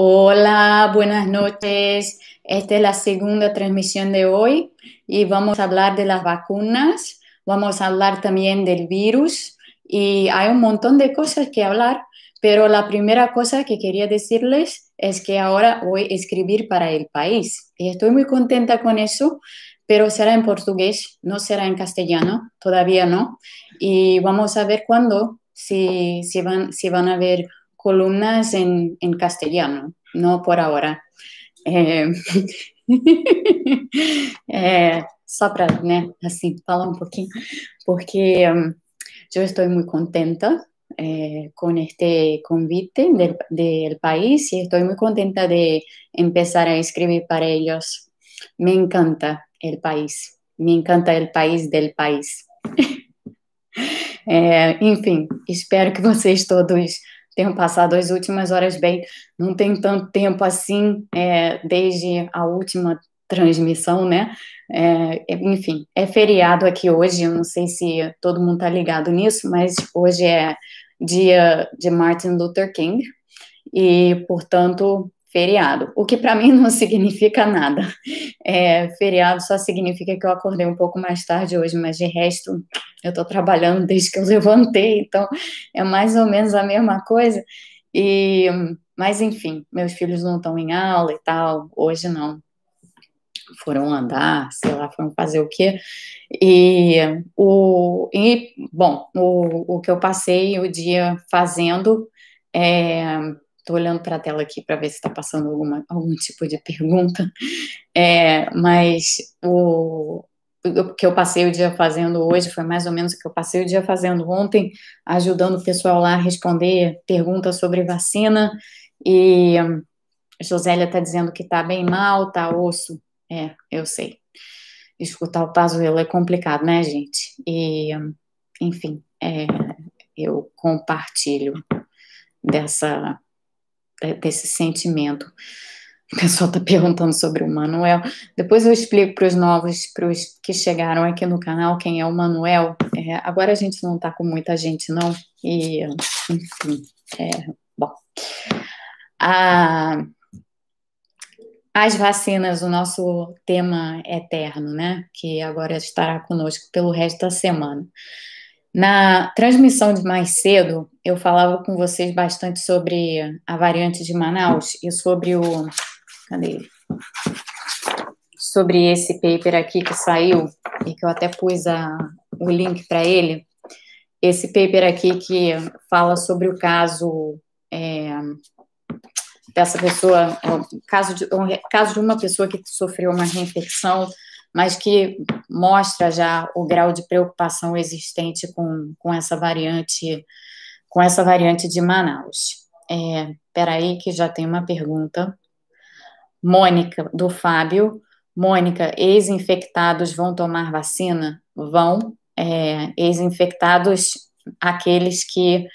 Hola, buenas noches. Esta es la segunda transmisión de hoy y vamos a hablar de las vacunas, vamos a hablar también del virus y hay un montón de cosas que hablar, pero la primera cosa que quería decirles es que ahora voy a escribir para el país y estoy muy contenta con eso, pero será en portugués, no será en castellano, todavía no. Y vamos a ver cuándo, si, si, van, si van a ver columnas en, en castellano, no por ahora. É, é, só para, né, assim, falar um pouquinho, porque um, eu estou muito contenta eh, com este convite del, país e estou muito contenta de começar a escrever para eles. Me encanta o país, me encanta o país del país. é, enfim, espero que vocês todos tenham passado as últimas horas bem. Não tem tanto tempo assim é, desde a última transmissão, né? É, enfim, é feriado aqui hoje, eu não sei se todo mundo está ligado nisso, mas hoje é dia de Martin Luther King e, portanto, feriado, o que para mim não significa nada. É, feriado só significa que eu acordei um pouco mais tarde hoje, mas de resto eu estou trabalhando desde que eu levantei, então é mais ou menos a mesma coisa. E, mas enfim, meus filhos não estão em aula e tal, hoje não. Foram andar, sei lá, foram fazer o quê. E, o, e bom, o, o que eu passei o dia fazendo é, Estou olhando para a tela aqui para ver se está passando alguma, algum tipo de pergunta, é, mas o, o que eu passei o dia fazendo hoje foi mais ou menos o que eu passei o dia fazendo ontem, ajudando o pessoal lá a responder perguntas sobre vacina, e a Josélia está dizendo que está bem mal, tá osso, é, eu sei. Escutar o Pazuello é complicado, né, gente? E, enfim, é, eu compartilho dessa desse sentimento. O pessoal está perguntando sobre o Manuel. Depois eu explico para os novos, para os que chegaram aqui no canal, quem é o Manuel. É, agora a gente não está com muita gente, não. E, enfim, é, bom. As vacinas, o nosso tema eterno, né? Que agora estará conosco pelo resto da semana. Na transmissão de mais cedo, eu falava com vocês bastante sobre a variante de Manaus e sobre o. Cadê ele? Sobre esse paper aqui que saiu, e que eu até pus a, o link para ele. Esse paper aqui que fala sobre o caso é, dessa pessoa, é caso de, caso de uma pessoa que sofreu uma reinfecção mas que mostra já o grau de preocupação existente com, com essa variante com essa variante de Manaus. É, peraí que já tem uma pergunta. Mônica, do Fábio. Mônica, ex-infectados vão tomar vacina? Vão. É, ex-infectados, aqueles que,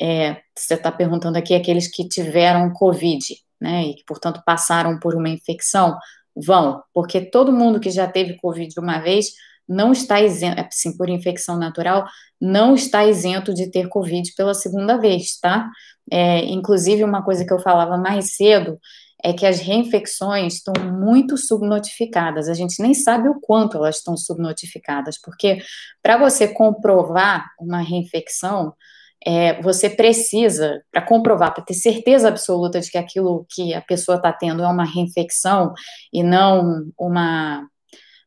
é, você está perguntando aqui, aqueles que tiveram Covid, né, e que, portanto, passaram por uma infecção, Vão, porque todo mundo que já teve Covid uma vez não está isento, assim, por infecção natural, não está isento de ter Covid pela segunda vez, tá? É, inclusive, uma coisa que eu falava mais cedo é que as reinfecções estão muito subnotificadas. A gente nem sabe o quanto elas estão subnotificadas, porque para você comprovar uma reinfecção, é, você precisa, para comprovar, para ter certeza absoluta de que aquilo que a pessoa está tendo é uma reinfecção e não uma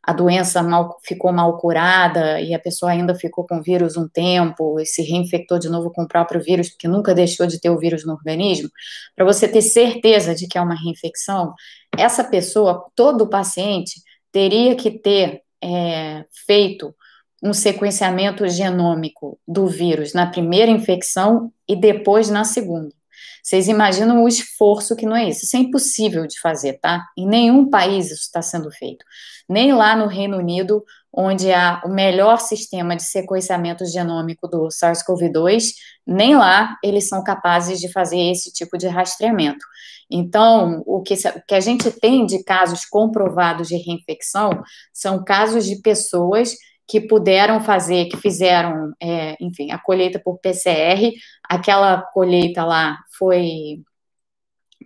a doença mal, ficou mal curada e a pessoa ainda ficou com o vírus um tempo e se reinfectou de novo com o próprio vírus, porque nunca deixou de ter o vírus no organismo, para você ter certeza de que é uma reinfecção, essa pessoa, todo paciente, teria que ter é, feito um sequenciamento genômico do vírus na primeira infecção e depois na segunda. Vocês imaginam o esforço que não é isso? Isso é impossível de fazer, tá? Em nenhum país isso está sendo feito. Nem lá no Reino Unido, onde há o melhor sistema de sequenciamento genômico do SARS-CoV-2, nem lá eles são capazes de fazer esse tipo de rastreamento. Então, o que, o que a gente tem de casos comprovados de reinfecção são casos de pessoas que puderam fazer, que fizeram, é, enfim, a colheita por PCR. Aquela colheita lá foi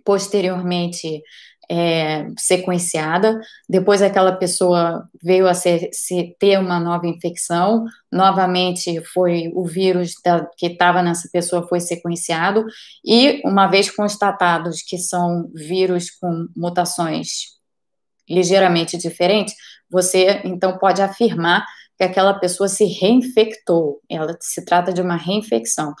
posteriormente é, sequenciada, depois aquela pessoa veio a ser, se ter uma nova infecção, novamente foi o vírus da, que estava nessa pessoa foi sequenciado, e uma vez constatados que são vírus com mutações ligeiramente diferentes, você então pode afirmar que aquela pessoa se reinfectou. Ela se trata de uma reinfecção.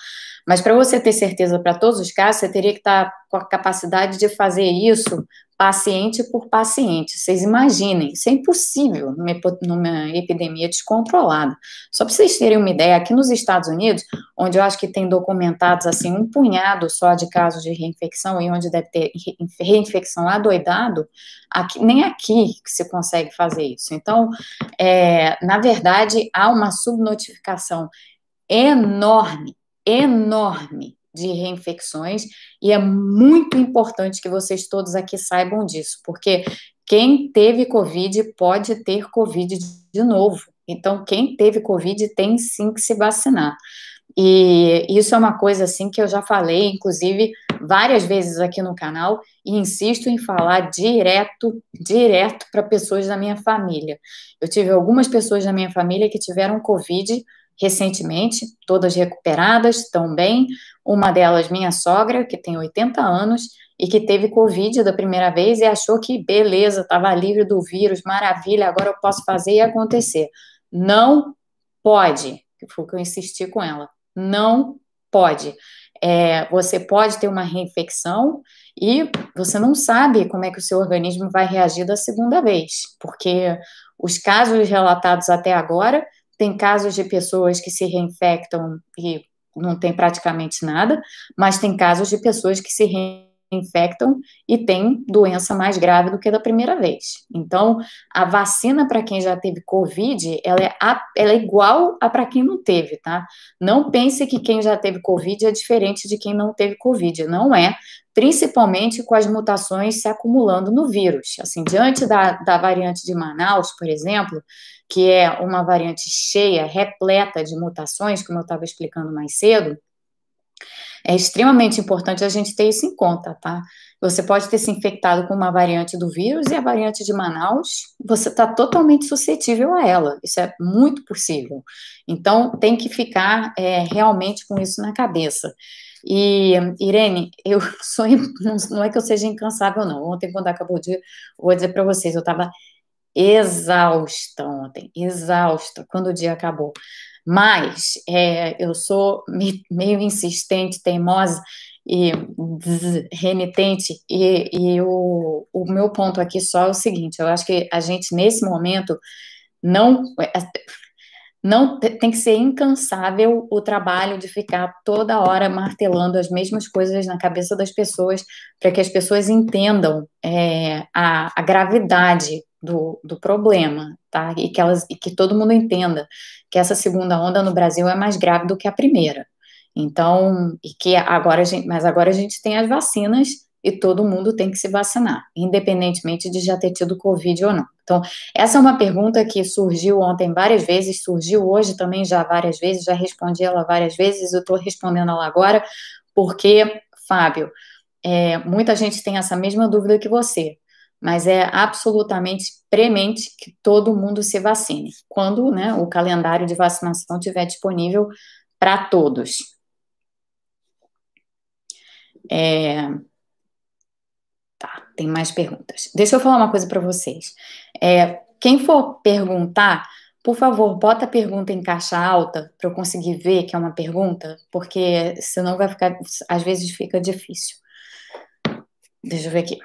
Mas para você ter certeza para todos os casos, você teria que estar tá com a capacidade de fazer isso paciente por paciente. Vocês imaginem, isso é impossível numa, numa epidemia descontrolada. Só para vocês terem uma ideia, aqui nos Estados Unidos, onde eu acho que tem documentados assim um punhado só de casos de reinfecção e onde deve ter reinfecção adoidado, aqui, nem aqui se consegue fazer isso. Então, é, na verdade, há uma subnotificação enorme, enorme de reinfecções, e é muito importante que vocês todos aqui saibam disso, porque quem teve Covid pode ter Covid de novo. Então, quem teve Covid tem sim que se vacinar. E isso é uma coisa assim que eu já falei, inclusive, várias vezes aqui no canal, e insisto em falar direto, direto para pessoas da minha família. Eu tive algumas pessoas da minha família que tiveram Covid recentemente, todas recuperadas, estão bem. Uma delas, minha sogra, que tem 80 anos e que teve Covid da primeira vez e achou que beleza, estava livre do vírus, maravilha, agora eu posso fazer e acontecer. Não pode, foi o que eu insisti com ela. Não pode. É, você pode ter uma reinfecção e você não sabe como é que o seu organismo vai reagir da segunda vez, porque os casos relatados até agora tem casos de pessoas que se reinfectam e não tem praticamente nada, mas tem casos de pessoas que se reinfectam e tem doença mais grave do que da primeira vez. Então, a vacina para quem já teve Covid, ela é, a, ela é igual a para quem não teve, tá? Não pense que quem já teve Covid é diferente de quem não teve Covid. Não é, principalmente com as mutações se acumulando no vírus. Assim, diante da, da variante de Manaus, por exemplo, que é uma variante cheia, repleta de mutações, como eu estava explicando mais cedo, é extremamente importante a gente ter isso em conta, tá? Você pode ter se infectado com uma variante do vírus e a variante de Manaus, você está totalmente suscetível a ela. Isso é muito possível. Então, tem que ficar é, realmente com isso na cabeça. E, Irene, eu sou, não é que eu seja incansável, não. Ontem, quando acabou o dia, vou dizer para vocês, eu estava exausta ontem, exausta, quando o dia acabou. Mas é, eu sou meio insistente, teimosa e renitente, e, e o, o meu ponto aqui só é o seguinte: eu acho que a gente, nesse momento, não não tem que ser incansável o trabalho de ficar toda hora martelando as mesmas coisas na cabeça das pessoas para que as pessoas entendam é, a, a, gravidade do, do problema, tá? E que elas e que todo mundo entenda que essa segunda onda no Brasil é mais grave do que a primeira. Então, e que agora gente, mas agora a gente tem as vacinas e todo mundo tem que se vacinar, independentemente de já ter tido Covid ou não. Então, essa é uma pergunta que surgiu ontem várias vezes, surgiu hoje também já várias vezes, já respondi ela várias vezes, eu estou respondendo ela agora, porque, Fábio, é, muita gente tem essa mesma dúvida que você, mas é absolutamente premente que todo mundo se vacine, quando né, o calendário de vacinação estiver disponível para todos. É, Tá, tem mais perguntas. Deixa eu falar uma coisa para vocês. É, quem for perguntar, por favor, bota a pergunta em caixa alta para eu conseguir ver que é uma pergunta, porque senão vai ficar, às vezes fica difícil. Deixa eu ver aqui.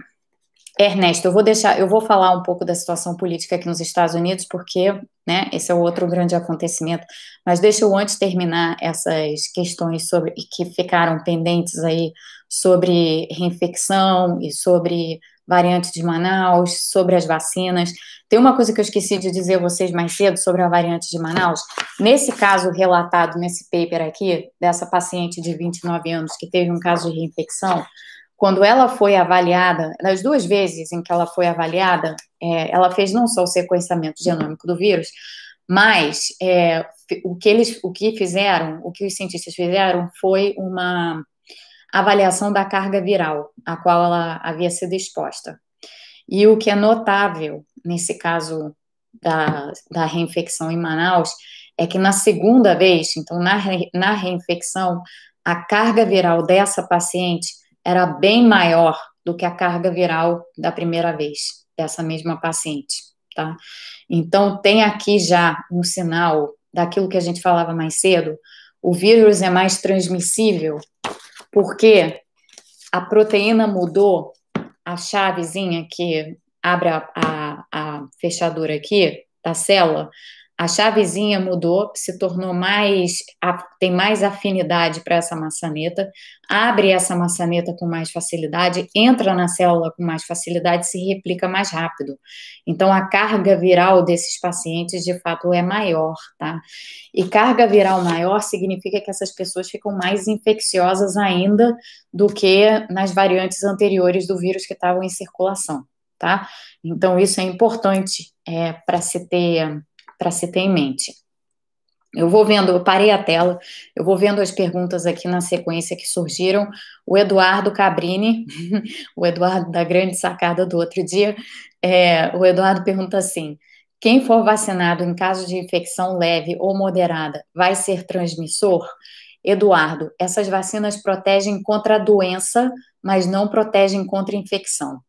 Ernesto, eu vou deixar, eu vou falar um pouco da situação política aqui nos Estados Unidos, porque, né, esse é outro grande acontecimento, mas deixa eu antes terminar essas questões sobre que ficaram pendentes aí sobre reinfecção e sobre variante de Manaus, sobre as vacinas. Tem uma coisa que eu esqueci de dizer a vocês mais cedo sobre a variante de Manaus. Nesse caso relatado nesse paper aqui, dessa paciente de 29 anos que teve um caso de reinfecção, quando ela foi avaliada, nas duas vezes em que ela foi avaliada, é, ela fez não só o sequenciamento genômico do vírus, mas é, o que eles, o que fizeram, o que os cientistas fizeram foi uma avaliação da carga viral, a qual ela havia sido exposta. E o que é notável nesse caso da, da reinfecção em Manaus é que na segunda vez, então na, na reinfecção, a carga viral dessa paciente era bem maior do que a carga viral da primeira vez, dessa mesma paciente, tá? Então, tem aqui já um sinal daquilo que a gente falava mais cedo, o vírus é mais transmissível porque a proteína mudou, a chavezinha que abre a, a, a fechadura aqui da célula, a chavezinha mudou, se tornou mais, tem mais afinidade para essa maçaneta, abre essa maçaneta com mais facilidade, entra na célula com mais facilidade, se replica mais rápido. Então, a carga viral desses pacientes, de fato, é maior, tá? E carga viral maior significa que essas pessoas ficam mais infecciosas ainda do que nas variantes anteriores do vírus que estavam em circulação, tá? Então, isso é importante é, para se ter para se ter em mente. Eu vou vendo, eu parei a tela, eu vou vendo as perguntas aqui na sequência que surgiram. O Eduardo Cabrini, o Eduardo da grande sacada do outro dia, é, o Eduardo pergunta assim: quem for vacinado em caso de infecção leve ou moderada vai ser transmissor? Eduardo, essas vacinas protegem contra a doença, mas não protegem contra a infecção.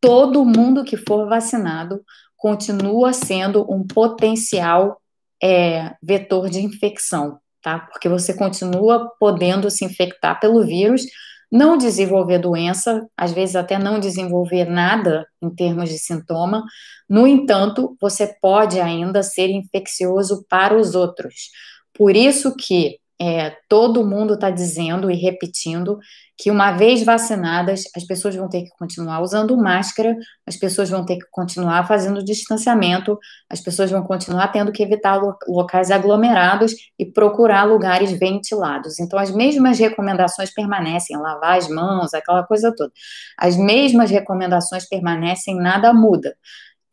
Todo mundo que for vacinado continua sendo um potencial é, vetor de infecção, tá? Porque você continua podendo se infectar pelo vírus, não desenvolver doença, às vezes até não desenvolver nada em termos de sintoma. No entanto, você pode ainda ser infeccioso para os outros. Por isso que é, todo mundo está dizendo e repetindo que uma vez vacinadas, as pessoas vão ter que continuar usando máscara, as pessoas vão ter que continuar fazendo distanciamento, as pessoas vão continuar tendo que evitar locais aglomerados e procurar lugares ventilados. Então, as mesmas recomendações permanecem, lavar as mãos, aquela coisa toda. As mesmas recomendações permanecem, nada muda.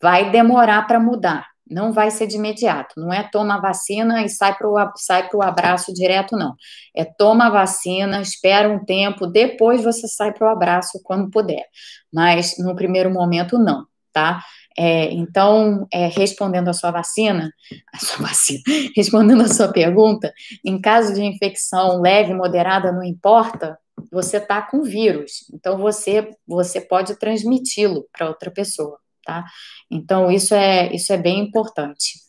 Vai demorar para mudar, não vai ser de imediato. Não é toma a vacina e sai para o sai abraço direto, não. É toma a vacina, espera um tempo, depois você sai para o abraço quando puder. Mas no primeiro momento, não, tá? É, então, é, respondendo a sua vacina, a sua vacina, respondendo a sua pergunta, em caso de infecção leve, moderada, não importa, você está com vírus. Então, você, você pode transmiti-lo para outra pessoa tá? Então, isso é, isso é bem importante.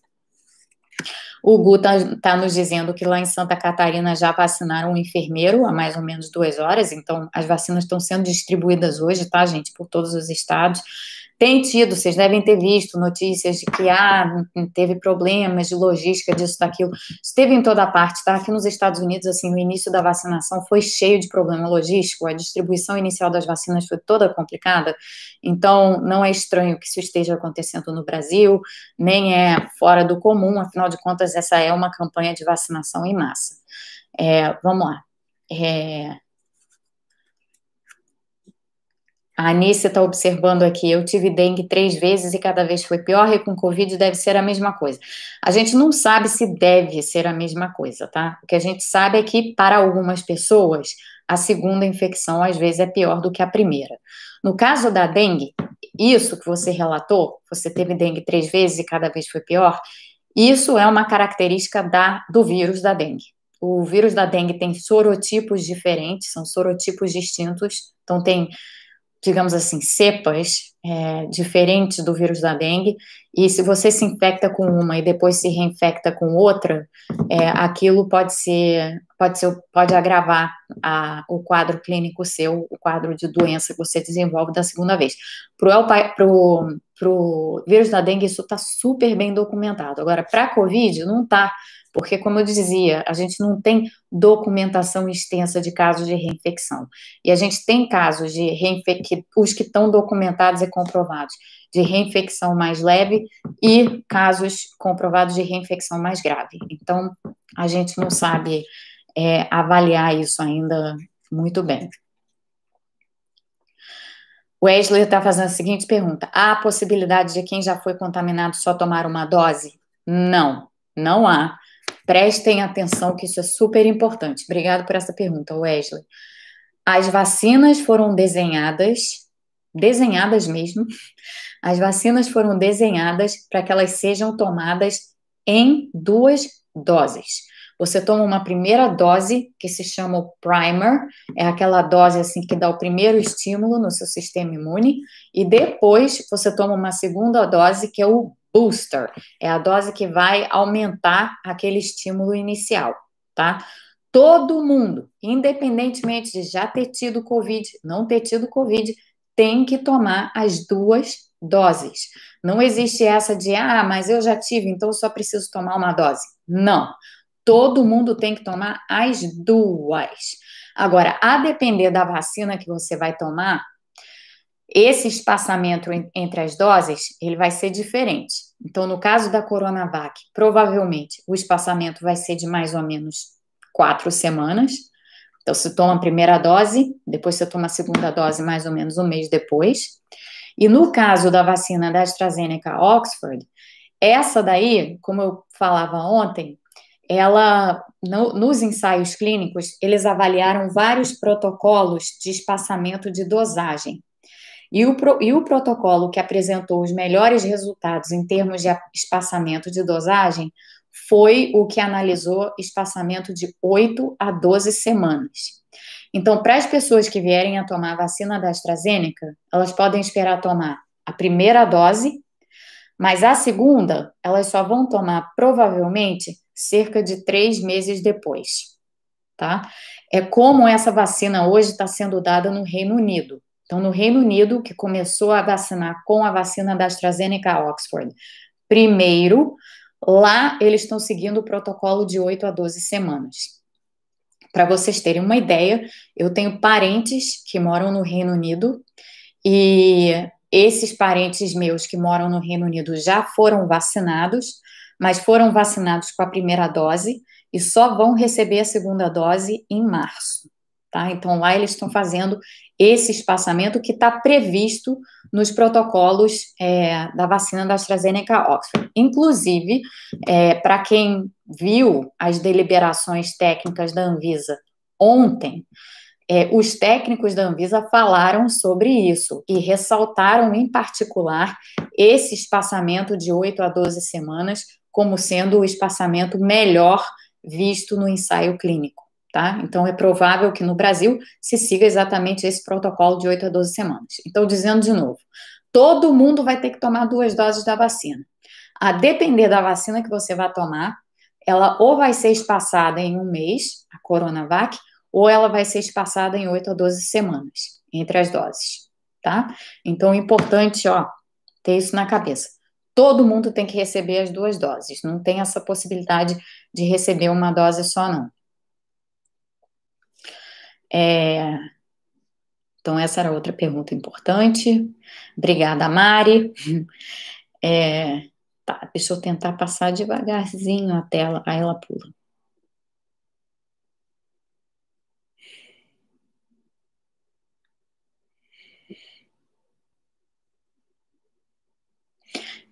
O Gu está tá nos dizendo que lá em Santa Catarina já vacinaram um enfermeiro há mais ou menos duas horas, então as vacinas estão sendo distribuídas hoje, tá, gente, por todos os estados. Tem tido, vocês devem ter visto notícias de que ah, teve problemas de logística, disso, daquilo. Isso teve em toda parte, tá? Aqui nos Estados Unidos, assim, o início da vacinação foi cheio de problema logístico, a distribuição inicial das vacinas foi toda complicada, então não é estranho que isso esteja acontecendo no Brasil, nem é fora do comum, afinal de contas, essa é uma campanha de vacinação em massa. É, vamos lá. É, a Anícia está observando aqui, eu tive dengue três vezes e cada vez foi pior, e com Covid deve ser a mesma coisa. A gente não sabe se deve ser a mesma coisa, tá? O que a gente sabe é que, para algumas pessoas, a segunda infecção às vezes é pior do que a primeira. No caso da dengue, isso que você relatou, você teve dengue três vezes e cada vez foi pior, isso é uma característica da, do vírus da dengue. O vírus da dengue tem sorotipos diferentes, são sorotipos distintos, então tem digamos assim, cepas é, diferentes do vírus da dengue, e se você se infecta com uma e depois se reinfecta com outra, é, aquilo pode ser, pode ser, pode agravar a, o quadro clínico seu, o quadro de doença que você desenvolve da segunda vez. Para o vírus da dengue, isso está super bem documentado. Agora, para a Covid, não está porque, como eu dizia, a gente não tem documentação extensa de casos de reinfecção. E a gente tem casos de reinfecção, os que estão documentados e comprovados, de reinfecção mais leve e casos comprovados de reinfecção mais grave. Então, a gente não sabe é, avaliar isso ainda muito bem. Wesley está fazendo a seguinte pergunta: há a possibilidade de quem já foi contaminado só tomar uma dose? Não, não há. Prestem atenção que isso é super importante. Obrigado por essa pergunta, Wesley. as vacinas foram desenhadas, desenhadas mesmo, as vacinas foram desenhadas para que elas sejam tomadas em duas doses. Você toma uma primeira dose, que se chama o primer, é aquela dose assim que dá o primeiro estímulo no seu sistema imune, e depois você toma uma segunda dose, que é o booster, é a dose que vai aumentar aquele estímulo inicial, tá? Todo mundo, independentemente de já ter tido Covid, não ter tido Covid, tem que tomar as duas doses. Não existe essa de, ah, mas eu já tive, então só preciso tomar uma dose. Não. Todo mundo tem que tomar as duas. Agora, a depender da vacina que você vai tomar, esse espaçamento entre as doses, ele vai ser diferente. Então, no caso da Coronavac, provavelmente o espaçamento vai ser de mais ou menos quatro semanas. Então, você toma a primeira dose, depois você toma a segunda dose mais ou menos um mês depois. E no caso da vacina da AstraZeneca Oxford, essa daí, como eu falava ontem, ela no, nos ensaios clínicos eles avaliaram vários protocolos de espaçamento de dosagem. E o, e o protocolo que apresentou os melhores resultados em termos de espaçamento de dosagem foi o que analisou espaçamento de 8 a 12 semanas. Então, para as pessoas que vierem a tomar a vacina da AstraZeneca, elas podem esperar tomar a primeira dose, mas a segunda, elas só vão tomar provavelmente cerca de três meses depois, tá? É como essa vacina hoje está sendo dada no Reino Unido. Então, no Reino Unido, que começou a vacinar com a vacina da AstraZeneca Oxford, primeiro, lá eles estão seguindo o protocolo de 8 a 12 semanas. Para vocês terem uma ideia, eu tenho parentes que moram no Reino Unido e esses parentes meus que moram no Reino Unido já foram vacinados, mas foram vacinados com a primeira dose e só vão receber a segunda dose em março. Tá? Então, lá eles estão fazendo esse espaçamento que está previsto nos protocolos é, da vacina da AstraZeneca Oxford. Inclusive, é, para quem viu as deliberações técnicas da Anvisa ontem, é, os técnicos da Anvisa falaram sobre isso e ressaltaram, em particular, esse espaçamento de 8 a 12 semanas como sendo o espaçamento melhor visto no ensaio clínico, tá? Então, é provável que no Brasil se siga exatamente esse protocolo de 8 a 12 semanas. Então, dizendo de novo, todo mundo vai ter que tomar duas doses da vacina. A depender da vacina que você vai tomar, ela ou vai ser espaçada em um mês, a Coronavac, ou ela vai ser espaçada em 8 a 12 semanas entre as doses, tá? Então, é importante, ó, ter isso na cabeça todo mundo tem que receber as duas doses. Não tem essa possibilidade de receber uma dose só, não. É... Então, essa era outra pergunta importante. Obrigada, Mari. É... Tá, deixa eu tentar passar devagarzinho a tela, aí ela pula.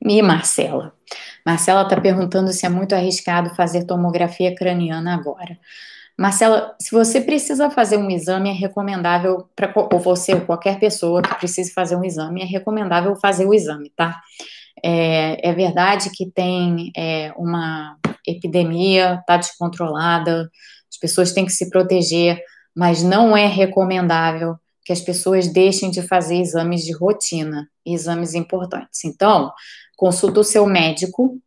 E Marcela? Marcela está perguntando se é muito arriscado fazer tomografia craniana agora. Marcela, se você precisa fazer um exame, é recomendável, para ou você ou qualquer pessoa que precise fazer um exame, é recomendável fazer o exame, tá? É, é verdade que tem é, uma epidemia, está descontrolada, as pessoas têm que se proteger, mas não é recomendável que as pessoas deixem de fazer exames de rotina, exames importantes. Então, consulta o seu médico,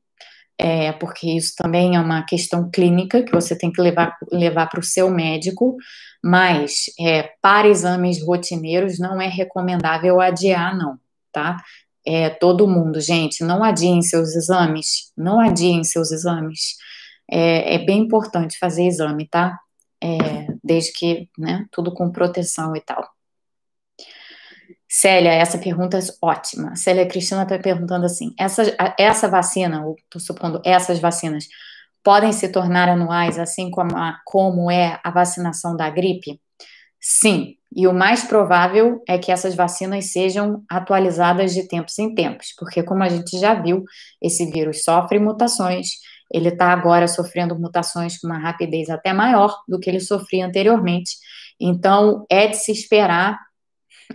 é, porque isso também é uma questão clínica que você tem que levar levar para o seu médico, mas é, para exames rotineiros não é recomendável adiar, não, tá? É, todo mundo, gente, não adiem seus exames, não adiem seus exames. É, é bem importante fazer exame, tá? É, desde que, né, tudo com proteção e tal. Célia, essa pergunta é ótima. Célia Cristina está perguntando assim: essa, essa vacina, ou estou supondo essas vacinas, podem se tornar anuais, assim como, a, como é a vacinação da gripe? Sim, e o mais provável é que essas vacinas sejam atualizadas de tempos em tempos, porque, como a gente já viu, esse vírus sofre mutações, ele está agora sofrendo mutações com uma rapidez até maior do que ele sofria anteriormente, Então, é de se esperar,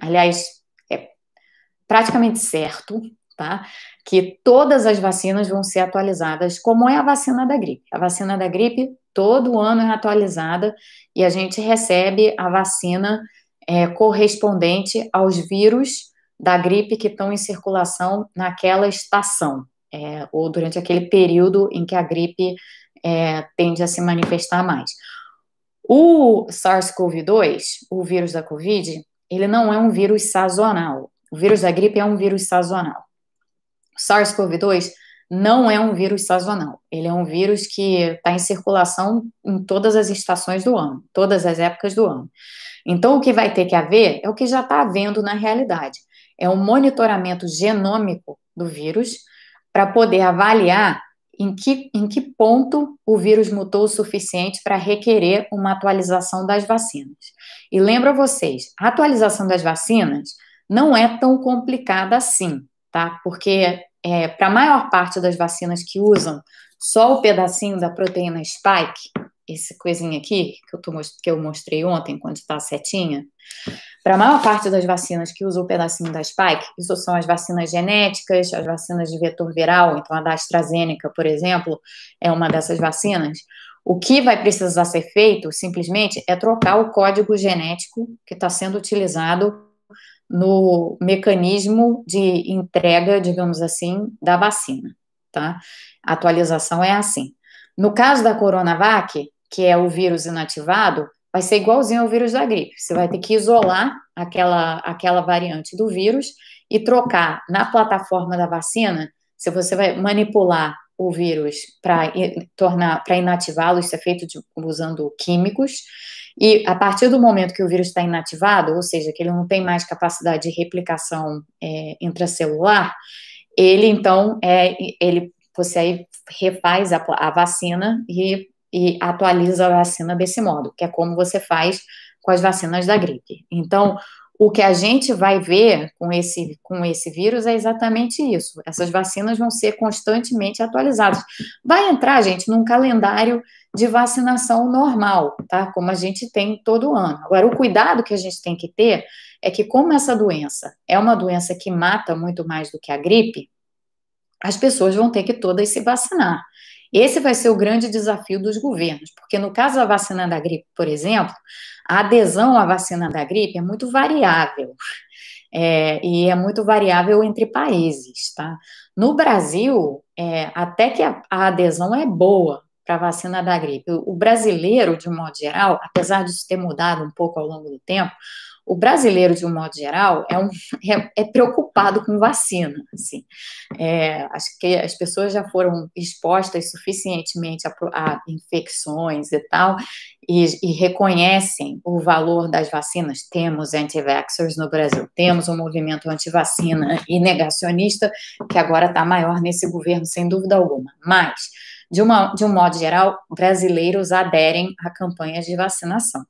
aliás, praticamente certo, tá? Que todas as vacinas vão ser atualizadas, como é a vacina da gripe. A vacina da gripe todo ano é atualizada e a gente recebe a vacina é, correspondente aos vírus da gripe que estão em circulação naquela estação, é, ou durante aquele período em que a gripe é, tende a se manifestar mais. O SARS-CoV-2, o vírus da Covid, ele não é um vírus sazonal. O vírus da gripe é um vírus sazonal. O SARS-CoV-2 não é um vírus sazonal. Ele é um vírus que está em circulação em todas as estações do ano, todas as épocas do ano. Então, o que vai ter que haver é o que já está havendo na realidade: é um monitoramento genômico do vírus para poder avaliar em que, em que ponto o vírus mutou o suficiente para requerer uma atualização das vacinas. E lembro a vocês, a atualização das vacinas não é tão complicada assim, tá? Porque é, para a maior parte das vacinas que usam só o pedacinho da proteína spike, esse coisinha aqui que eu, tô, que eu mostrei ontem, quando está setinha, para a maior parte das vacinas que usam o pedacinho da spike, isso são as vacinas genéticas, as vacinas de vetor viral, então a da AstraZeneca, por exemplo, é uma dessas vacinas. O que vai precisar ser feito, simplesmente, é trocar o código genético que está sendo utilizado no mecanismo de entrega, digamos assim, da vacina, tá? A atualização é assim. No caso da Coronavac, que é o vírus inativado, vai ser igualzinho ao vírus da gripe. Você vai ter que isolar aquela, aquela variante do vírus e trocar na plataforma da vacina, se você vai manipular o vírus para tornar, para inativá-lo, isso é feito de, usando químicos, e a partir do momento que o vírus está inativado, ou seja, que ele não tem mais capacidade de replicação é, intracelular, ele então é, ele você aí refaz a, a vacina e e atualiza a vacina desse modo, que é como você faz com as vacinas da gripe. Então, o que a gente vai ver com esse, com esse vírus é exatamente isso. Essas vacinas vão ser constantemente atualizadas. Vai entrar, gente, num calendário de vacinação normal, tá? Como a gente tem todo ano. Agora, o cuidado que a gente tem que ter é que, como essa doença é uma doença que mata muito mais do que a gripe, as pessoas vão ter que todas se vacinar. Esse vai ser o grande desafio dos governos, porque no caso da vacina da gripe, por exemplo, a adesão à vacina da gripe é muito variável. É, e é muito variável entre países, tá? No Brasil, é, até que a, a adesão é boa para a vacina da gripe. O, brasileiro, de modo geral, apesar disso ter mudado um pouco ao longo do tempo, o brasileiro, de um modo geral, é, um, é, é preocupado com vacina. Assim. É, acho que as pessoas já foram expostas suficientemente a, a infecções e tal, e, e, reconhecem o valor das vacinas. Temos anti-vaxxers no Brasil, temos um movimento anti-vacina e negacionista que agora está maior nesse governo, sem dúvida alguma. Mas de, uma, de um modo geral, brasileiros aderem a campanhas de vacinação.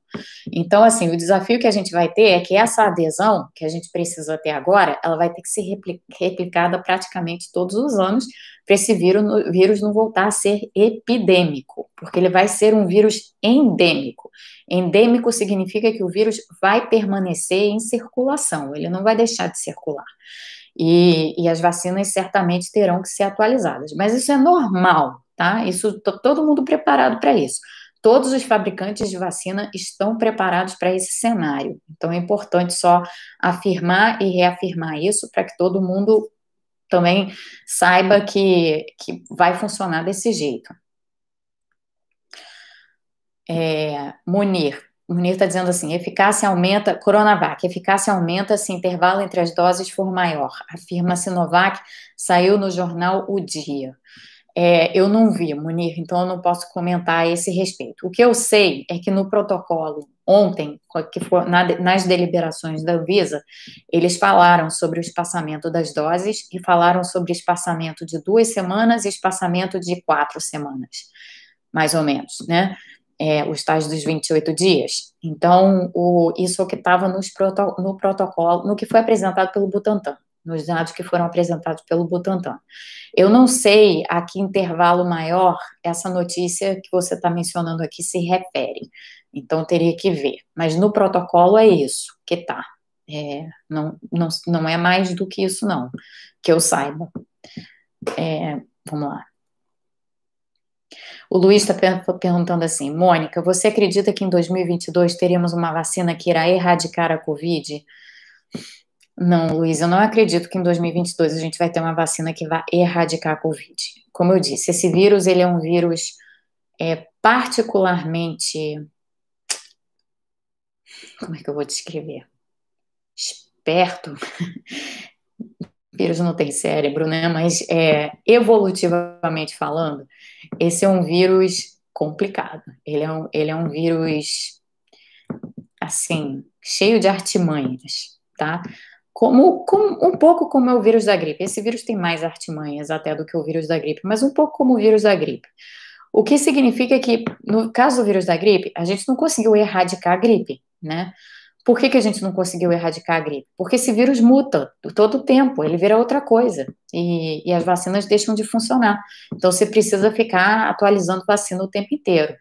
Então, assim, o desafio que a gente vai ter é que essa adesão que a gente precisa ter agora, ela vai ter que ser replicada praticamente todos os anos para esse vírus, vírus não voltar a ser epidêmico, porque ele vai ser um vírus endêmico. Endêmico significa que o vírus vai permanecer em circulação, ele não vai deixar de circular. E, e, as vacinas certamente terão que ser atualizadas. Mas isso é normal, tá? Isso todo mundo preparado para isso. Todos os fabricantes de vacina estão preparados para esse cenário. Então é importante só afirmar e reafirmar isso para que todo mundo também saiba que, que vai funcionar desse jeito. É, Munir. Munir está dizendo assim: eficácia aumenta, Coronavac, eficácia aumenta se intervalo entre as doses for maior. Afirma Sinovac, saiu no jornal O Dia. É, eu não vi, Munir, então eu não posso comentar a esse respeito. O que eu sei é que no protocolo ontem, que na, nas deliberações da Anvisa, eles falaram sobre o espaçamento das doses e falaram sobre espaçamento de duas semanas e espaçamento de quatro semanas, mais ou menos, né? É, os tais dos 28 dias. Então, o, isso é o que estava no protocolo, no que foi apresentado pelo Butantan nos dados que foram apresentados pelo Butantan. Eu não sei a que intervalo maior essa notícia que você está mencionando aqui se refere. Então teria que ver. Mas no protocolo é isso que tá. É, não, não, não é mais do que isso, não, que eu saiba. É, vamos lá. O Luiz está perguntando assim, Mônica, você acredita que em 2022 teremos uma vacina que irá erradicar a Covid? Não, Luiz, eu não acredito que em 2022 a gente vai ter uma vacina que vai erradicar a Covid. Como eu disse, esse vírus, ele é um vírus é, particularmente... Como é que eu vou descrever? Esperto. vírus não tem cérebro, né? Mas é, evolutivamente falando, esse é um vírus complicado. Ele é um, ele é um vírus, assim, cheio de artimanhas, tá? Como, como, um pouco como é o vírus da gripe. Esse vírus tem mais artimanhas até do que o vírus da gripe, mas um pouco como o vírus da gripe. O que significa que, no caso do vírus da gripe, a gente não conseguiu erradicar a gripe, né? Por que, que a gente não conseguiu erradicar a gripe? Porque esse vírus muta todo o tempo, ele vira outra coisa. E, e as vacinas deixam de funcionar. Então, você precisa ficar atualizando vacina o tempo inteiro.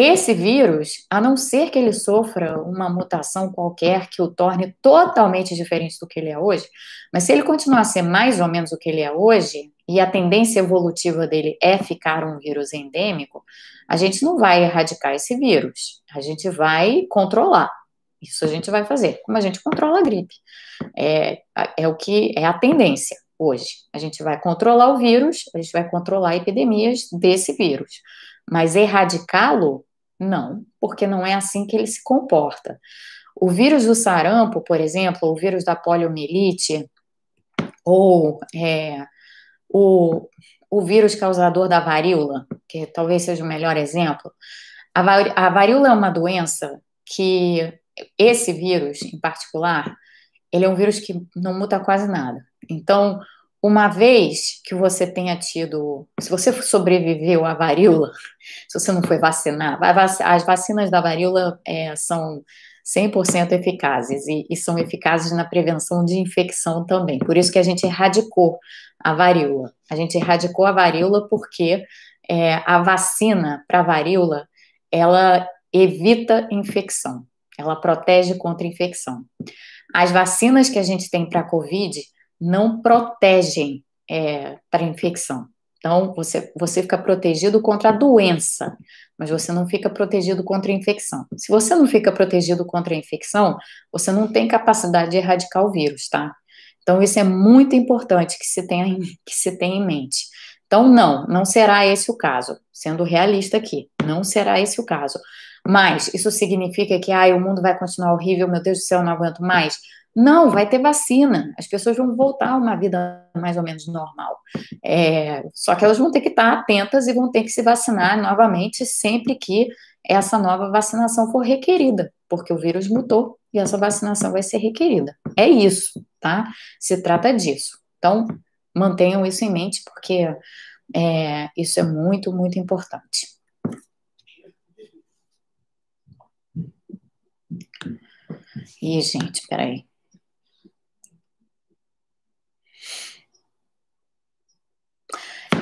Esse vírus, a não ser que ele sofra uma mutação qualquer que o torne totalmente diferente do que ele é hoje, mas se ele continuar a ser mais ou menos o que ele é hoje, e a tendência evolutiva dele é ficar um vírus endêmico, a gente não vai erradicar esse vírus, a gente vai controlar. Isso a gente vai fazer, como a gente controla a gripe. É, é o que é a tendência hoje. A gente vai controlar o vírus, a gente vai controlar epidemias desse vírus. Mas erradicá-lo, não, porque não é assim que ele se comporta. O vírus do sarampo, por exemplo, o vírus da poliomielite, ou é, o, o vírus causador da varíola, que talvez seja o melhor exemplo. A, a varíola é uma doença que esse vírus em particular, ele é um vírus que não muta quase nada. Então, uma vez que você tenha tido, se você sobreviveu à varíola, se você não foi vacinar, as vacinas da varíola é, são 100% eficazes e, e, são eficazes na prevenção de infecção também. Por isso que a gente erradicou a varíola. A gente erradicou a varíola porque é, a vacina para varíola ela evita infecção ela protege contra infecção. As vacinas que a gente tem para a Covid não protegem é, para infecção. Então, você, você fica protegido contra a doença, mas você não fica protegido contra a infecção. Se você não fica protegido contra a infecção, você não tem capacidade de erradicar o vírus, tá? Então, isso é muito importante que se tenha, que se tenha em mente. Então, não, não será esse o caso. Sendo realista aqui, não será esse o caso. Mas isso significa que ah, o mundo vai continuar horrível, meu Deus do céu, não aguento mais. Não, vai ter vacina. As pessoas vão voltar a uma vida mais ou menos normal. É, só que elas vão ter que estar atentas e vão ter que se vacinar novamente sempre que essa nova vacinação for requerida, porque o vírus mutou e essa vacinação vai ser requerida. É isso, tá? Se trata disso. Então, mantenham isso em mente, porque é, isso é muito, muito importante. Ih, gente, peraí.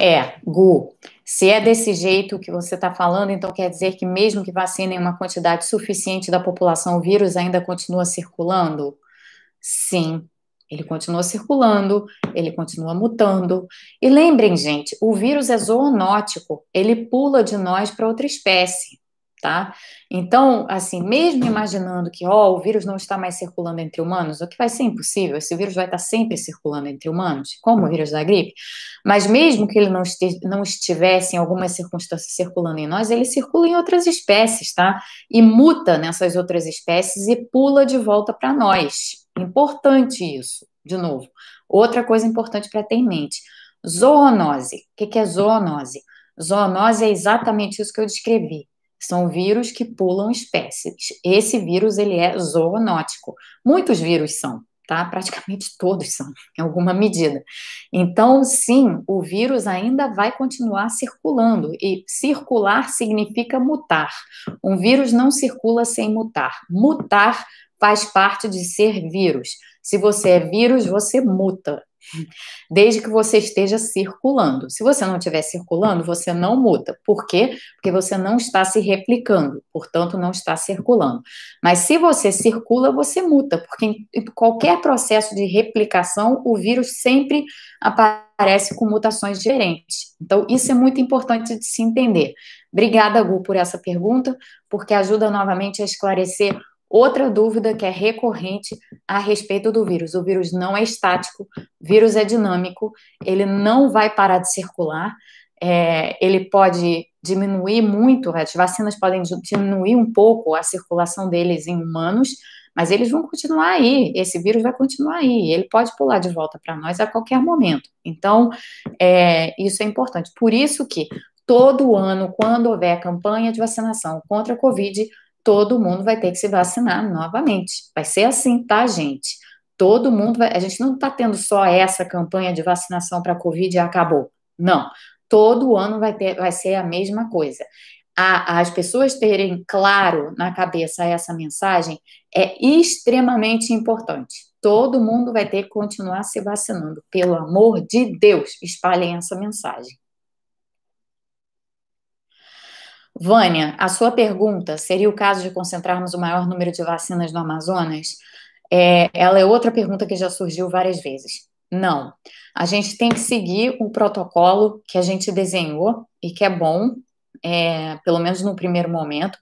É, Gu, se é desse jeito que você está falando, então quer dizer que mesmo que vacinem uma quantidade suficiente da população, o vírus ainda continua circulando? Sim, ele continua circulando, ele continua mutando. E lembrem, gente, o vírus é zoonótico, ele pula de nós para outra espécie tá? Então, assim, mesmo imaginando que, o vírus não está mais circulando entre humanos, o que vai ser impossível, esse vírus vai estar sempre circulando entre humanos, como o vírus da gripe, mas mesmo que ele não, este, não estivesse em algumas circunstâncias circulando em nós, ele circula em outras espécies, tá? E muta nessas outras espécies e pula de volta para nós. Importante isso, de novo. Outra coisa importante para ter em mente, zoonose. O que, que é zoonose? Zoonose é exatamente isso que eu descrevi são vírus que pulam espécies. Esse vírus, ele é zoonótico. Muitos vírus são, tá? Praticamente todos são, em alguma medida. Então, sim, o vírus ainda vai continuar circulando. E circular significa mutar. Um vírus não circula sem mutar. Mutar faz parte de ser vírus. Se você é vírus, você muta. Desde que você esteja circulando. Se você não estiver circulando, você não muta. Por quê? Porque você não está se replicando, portanto, não está circulando. Mas se você circula, você muta, porque em qualquer processo de replicação, o vírus sempre aparece com mutações diferentes. Então, isso é muito importante de se entender. Obrigada, Gu, por essa pergunta, porque ajuda novamente a esclarecer Outra dúvida que é recorrente a respeito do vírus: o vírus não é estático, o vírus é dinâmico, ele não vai parar de circular, é, ele pode diminuir muito, as vacinas podem diminuir um pouco a circulação deles em humanos, mas eles vão continuar aí, esse vírus vai continuar aí, ele pode pular de volta para nós a qualquer momento. Então, é, isso é importante. Por isso que todo ano, quando houver campanha de vacinação contra a Covid, todo mundo vai ter que se vacinar novamente. Vai ser assim, tá, gente? Todo mundo vai. A gente não está tendo só essa campanha de vacinação para a Covid e acabou. Não. Todo ano vai, ter, vai ser a mesma coisa. A, as pessoas terem claro na cabeça essa mensagem é extremamente importante. Todo mundo vai ter que continuar se vacinando. Pelo amor de Deus, espalhem essa mensagem. Vânia, a sua pergunta seria o caso de concentrarmos o maior número de vacinas no Amazonas? É, ela é outra pergunta que já surgiu várias vezes. Não. A gente tem que seguir o protocolo que a gente desenhou e que é bom, é, pelo menos no primeiro momento.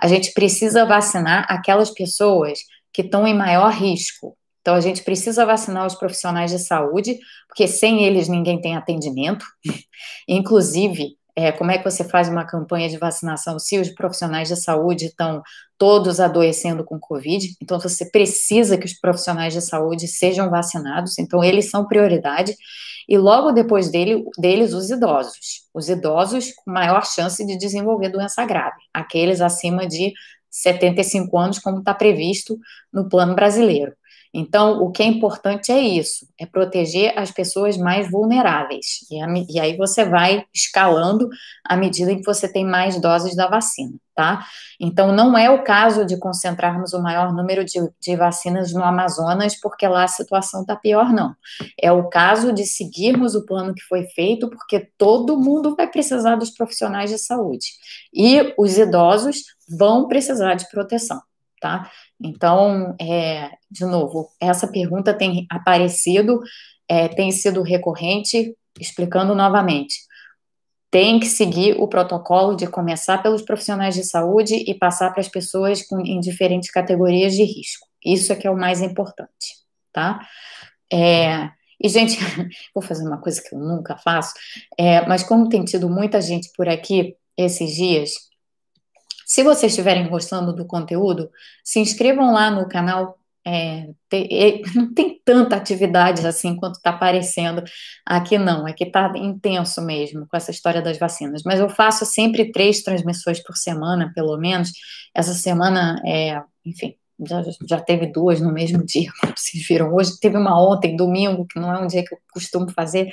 A gente precisa vacinar aquelas pessoas que estão em maior risco. Então, a gente precisa vacinar os profissionais de saúde, porque sem eles ninguém tem atendimento. Inclusive, é, como é que você faz uma campanha de vacinação se os profissionais de saúde estão todos adoecendo com Covid? Então, você precisa que os profissionais de saúde sejam vacinados, então, eles são prioridade. E logo depois dele, deles, os idosos. Os idosos com maior chance de desenvolver doença grave, aqueles acima de 75 anos, como está previsto no plano brasileiro. Então, o que é importante é isso, é proteger as pessoas mais vulneráveis. E, a, e, aí você vai escalando à medida que você tem mais doses da vacina, tá? Então, não é o caso de concentrarmos o maior número de, de vacinas no Amazonas, porque lá a situação está pior, não. É o caso de seguirmos o plano que foi feito, porque todo mundo vai precisar dos profissionais de saúde. E os idosos vão precisar de proteção tá? Então, é, de novo, essa pergunta tem aparecido, é, tem sido recorrente, explicando novamente. Tem que seguir o protocolo de começar pelos profissionais de saúde e passar para as pessoas com, em diferentes categorias de risco. Isso é que é o mais importante, tá? É, e, gente, vou fazer uma coisa que eu nunca faço, é, mas como tem tido muita gente por aqui esses dias, se vocês estiverem gostando do conteúdo, se inscrevam lá no canal. É, tem, não tem tanta atividade assim quanto está aparecendo aqui, não. É que está intenso mesmo com essa história das vacinas. Mas eu faço sempre três transmissões por semana, pelo menos. Essa semana, é, enfim, já, já teve duas no mesmo dia, como vocês viram. Hoje teve uma ontem, domingo, que não é um dia que eu costumo fazer.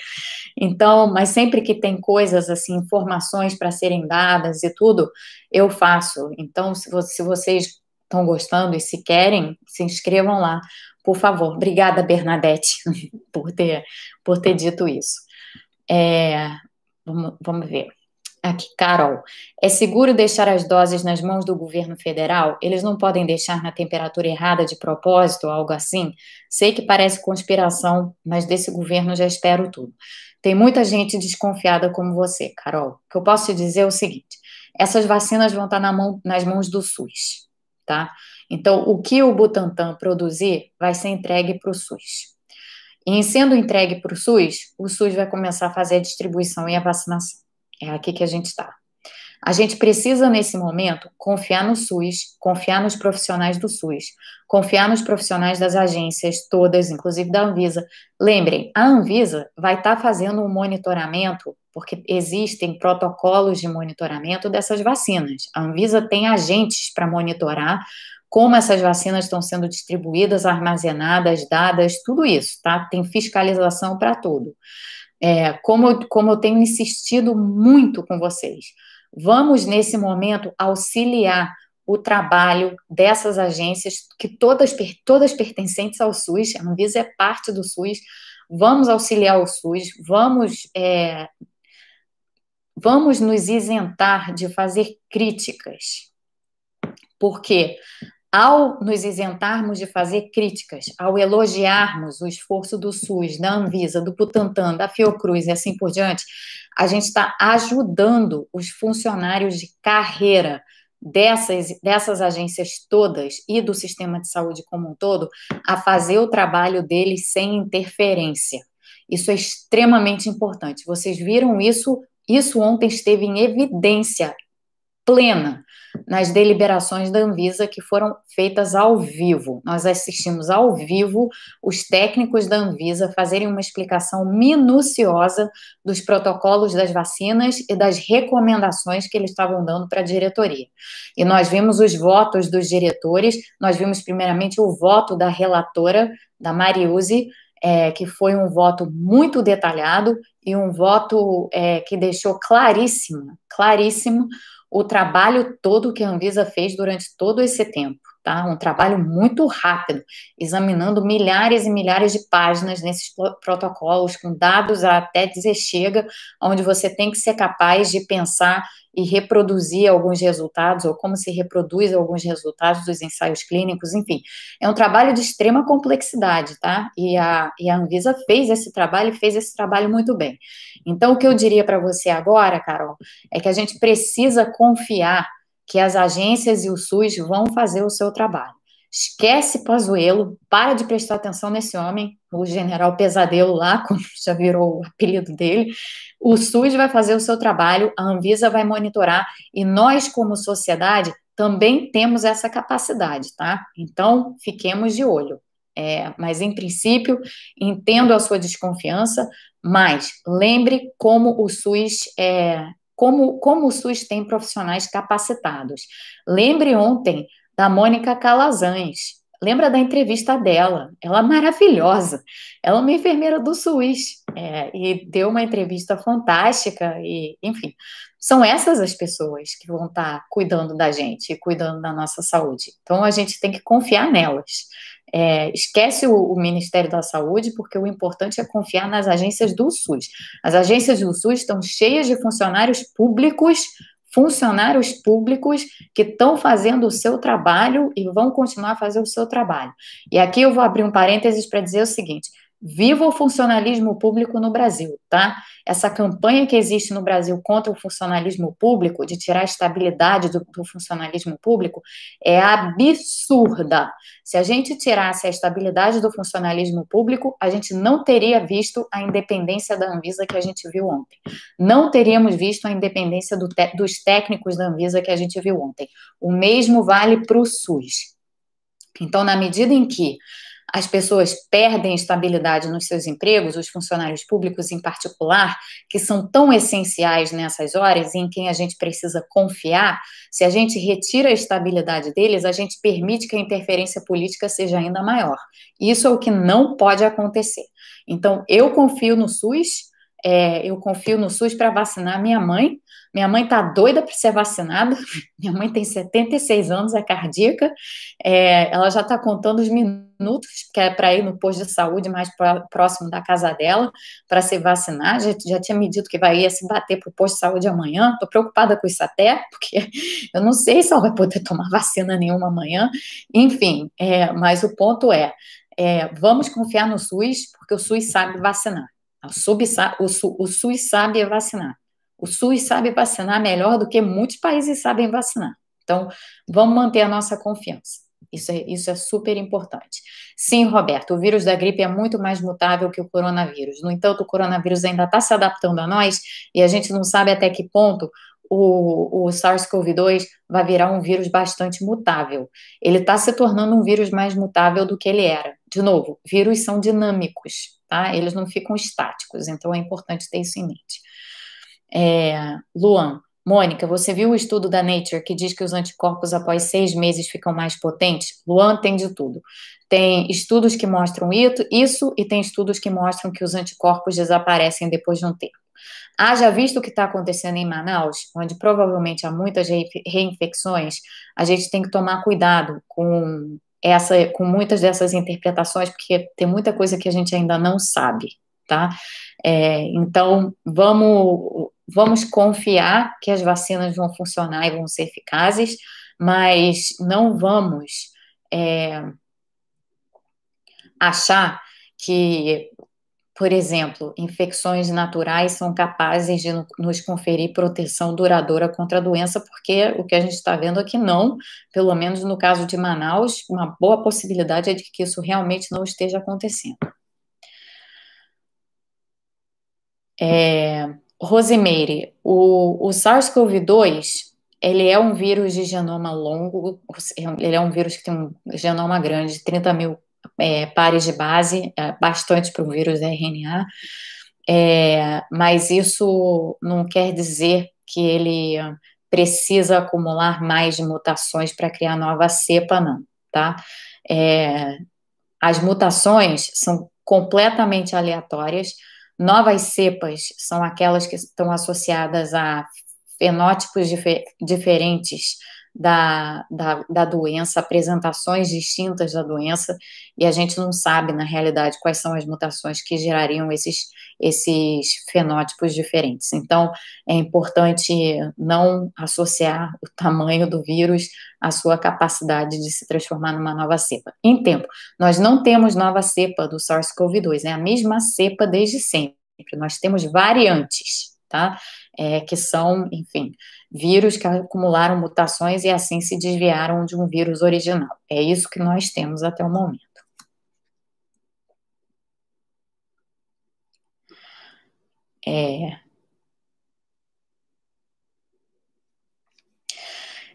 Então, mas sempre que tem coisas assim, informações para serem dadas e tudo, eu faço. Então, se, se vocês estão gostando e se querem, se inscrevam lá, por favor. Obrigada, Bernadette, por ter, por ter dito isso. É, vamos, vamos ver. Aqui, Carol, é seguro deixar as doses nas mãos do governo federal? Eles não podem deixar na temperatura errada de propósito, algo assim? Sei que parece conspiração, mas desse governo já espero tudo. Tem muita gente desconfiada como você, Carol. O que eu posso te dizer é o seguinte: essas vacinas vão estar na mão, nas mãos do SUS, tá? Então, o que o Butantan produzir vai ser entregue para o SUS. E em sendo entregue para o SUS, o SUS vai começar a fazer a distribuição e a vacinação. É aqui que a gente está. A gente precisa, nesse momento, confiar no SUS, confiar nos profissionais do SUS, confiar nos profissionais das agências todas, inclusive da Anvisa. Lembrem, a Anvisa vai estar tá fazendo um monitoramento, porque existem protocolos de monitoramento dessas vacinas. A Anvisa tem agentes para monitorar como essas vacinas estão sendo distribuídas, armazenadas, dadas, tudo isso, tá? Tem fiscalização para tudo. É, como, como eu tenho insistido muito com vocês, vamos nesse momento auxiliar o trabalho dessas agências, que todas, todas pertencentes ao SUS, a Anvisa é parte do SUS, vamos auxiliar o SUS, vamos, é, vamos nos isentar de fazer críticas, porque ao nos isentarmos de fazer críticas, ao elogiarmos o esforço do SUS, da Anvisa, do Butantan, da Fiocruz e assim por diante, a gente está ajudando os funcionários de carreira dessas, dessas agências todas e do sistema de saúde como um todo a fazer o trabalho deles sem interferência. Isso é extremamente importante. Vocês viram isso? Isso ontem esteve em evidência plena nas deliberações da Anvisa que foram feitas ao vivo. Nós assistimos ao vivo os técnicos da Anvisa fazerem uma explicação minuciosa dos protocolos das vacinas e das recomendações que eles estavam dando para a diretoria. E nós vimos os votos dos diretores, nós vimos primeiramente o voto da relatora, da Mariuse, é, que foi um voto muito detalhado e um voto é, que deixou claríssimo, claríssimo o trabalho todo que a Anvisa fez durante todo esse tempo, tá? Um trabalho muito rápido, examinando milhares e milhares de páginas nesses protocolos, com dados até dizer chega, onde você tem que ser capaz de pensar e reproduzir alguns resultados, ou como se reproduz alguns resultados dos ensaios clínicos, enfim. É um trabalho de extrema complexidade, tá? E a, e a Anvisa fez esse trabalho e fez esse trabalho muito bem. Então, o que eu diria para você agora, Carol, é que a gente precisa confiar que as agências e o SUS vão fazer o seu trabalho. Esquece Pazuello, para de prestar atenção nesse homem, o general Pesadelo lá, como já virou o apelido dele. O SUS vai fazer o seu trabalho, a Anvisa vai monitorar e nós, como sociedade, também temos essa capacidade, tá? Então, fiquemos de olho. É, mas, em princípio, entendo a sua desconfiança, mas lembre como o SUS é, como, como o SUS tem profissionais capacitados. Lembre ontem da Mônica Calazans. Lembra da entrevista dela? Ela é maravilhosa. Ela é uma enfermeira do SUS é, e deu uma entrevista fantástica. E, enfim, são essas as pessoas que vão estar cuidando da gente e cuidando da nossa saúde. Então a gente tem que confiar nelas. É, esquece o, o, Ministério da Saúde, porque o importante é confiar nas agências do SUS. As agências do SUS estão cheias de funcionários públicos funcionários públicos que estão fazendo o seu trabalho e vão continuar a fazer o seu trabalho. E aqui eu vou abrir um parênteses para dizer o seguinte: Viva o funcionalismo público no Brasil, tá? Essa campanha que existe no Brasil contra o funcionalismo público, de tirar a estabilidade do, do, funcionalismo público, é absurda. Se a gente tirasse a estabilidade do funcionalismo público, a gente não teria visto a independência da Anvisa que a gente viu ontem. Não teríamos visto a independência do dos técnicos da Anvisa que a gente viu ontem. O mesmo vale para o SUS. Então, na medida em que as pessoas perdem estabilidade nos seus empregos, os funcionários públicos em particular, que são tão essenciais nessas horas e em quem a gente precisa confiar, se a gente retira a estabilidade deles, a gente permite que a interferência política seja ainda maior. Isso é o que não pode acontecer. Então, eu confio no SUS, é, eu confio no SUS para vacinar minha mãe. Minha mãe está doida para ser vacinada. Minha mãe tem 76 anos, é cardíaca. É, ela já está contando os minutos que é para ir no posto de saúde mais próximo da casa dela para se vacinar. Já, já tinha me dito que vai ir se bater para o posto de saúde amanhã. Estou preocupada com isso até, porque eu não sei se ela vai poder tomar vacina nenhuma amanhã. Enfim, é, mas o ponto é, é vamos confiar no SUS, porque o SUS sabe vacinar. O, o SUS sabe vacinar. O SUS sabe vacinar melhor do que muitos países sabem vacinar. Então, vamos manter a nossa confiança. Isso é, isso é super importante. Sim, Roberto, o vírus da gripe é muito mais mutável que o coronavírus. No entanto, o coronavírus ainda está se adaptando a nós e a gente não sabe até que ponto o, o SARS-CoV-2 vai virar um vírus bastante mutável. Ele está se tornando um vírus mais mutável do que ele era. De novo, vírus são dinâmicos, tá? Eles não ficam estáticos, então é importante ter isso em mente. É, Luan, Mônica, você viu o estudo da Nature que diz que os anticorpos após seis meses ficam mais potentes? Luan tem de tudo. Tem estudos que mostram isso e tem estudos que mostram que os anticorpos desaparecem depois de um tempo. Haja visto o que está acontecendo em Manaus, onde provavelmente há muitas reinfecções, a gente tem que tomar cuidado com essa, com muitas dessas interpretações, porque tem muita coisa que a gente ainda não sabe, tá? É, então, vamos, vamos confiar que as vacinas vão funcionar e vão ser eficazes, mas não vamos é, achar que por exemplo, infecções naturais são capazes de nos conferir proteção duradoura contra a doença, porque o que a gente está vendo aqui não, pelo menos no caso de Manaus, uma boa possibilidade é de que isso realmente não esteja acontecendo. É, Rosemeire, o, o SARS-CoV-2, ele é um vírus de genoma longo, ele é um vírus que tem um genoma grande, de 30 mil é, pares de base, é, bastante para um vírus RNA, é, mas isso não quer dizer que ele precisa acumular mais mutações para criar nova cepa, não, tá? É, as mutações são completamente aleatórias, novas cepas são aquelas que estão associadas a fenótipos dif diferentes da, da, da, doença, apresentações distintas da doença, e a gente não sabe, na realidade, quais são as mutações que gerariam esses, esses fenótipos diferentes. Então, é importante não associar o tamanho do vírus à sua capacidade de se transformar numa nova cepa. Em tempo, nós não temos nova cepa do SARS-CoV-2, é a mesma cepa desde sempre, nós temos variantes, tá? É, que são, enfim, vírus que acumularam mutações e assim se desviaram de um vírus original. É isso que nós temos até o momento. É...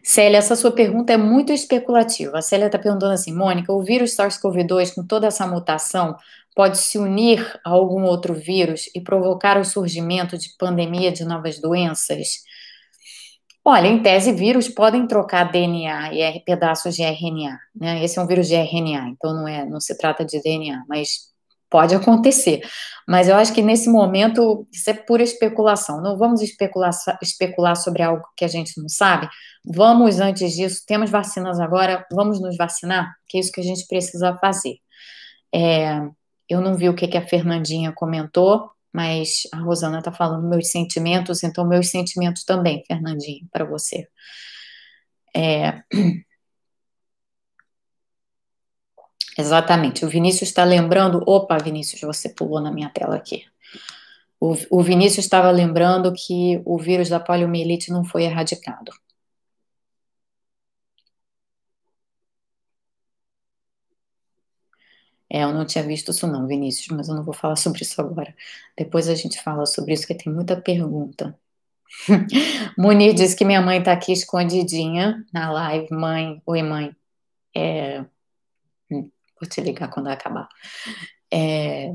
Célia, essa sua pergunta é muito especulativa. A Célia está perguntando assim, Mônica, o vírus SARS-CoV-2, com toda essa mutação, pode se unir a algum outro vírus e provocar o surgimento de pandemia de novas doenças? Olha, em tese, vírus podem trocar DNA e pedaços de RNA, né? Esse é um vírus de RNA, então não é, não se trata de DNA, mas pode acontecer. Mas eu acho que nesse momento isso é pura especulação. Não vamos especular, especular sobre algo que a gente não sabe. Vamos, antes disso, temos vacinas agora, vamos nos vacinar, que é isso que a gente precisa fazer. É, eu não vi o que, que a Fernandinha comentou, mas a Rosana está falando meus sentimentos, então meus sentimentos também, Fernandinho, para você. É... Exatamente, o Vinícius está lembrando. Opa, Vinícius, você pulou na minha tela aqui. O, o Vinícius estava lembrando que o vírus da poliomielite não foi erradicado. É, eu não tinha visto isso não, Vinícius, mas eu não vou falar sobre isso agora. Depois a gente fala sobre isso, que tem muita pergunta. Munir disse que minha mãe está aqui escondidinha na live. Mãe, oi mãe. É... Hum, vou te ligar quando acabar. É...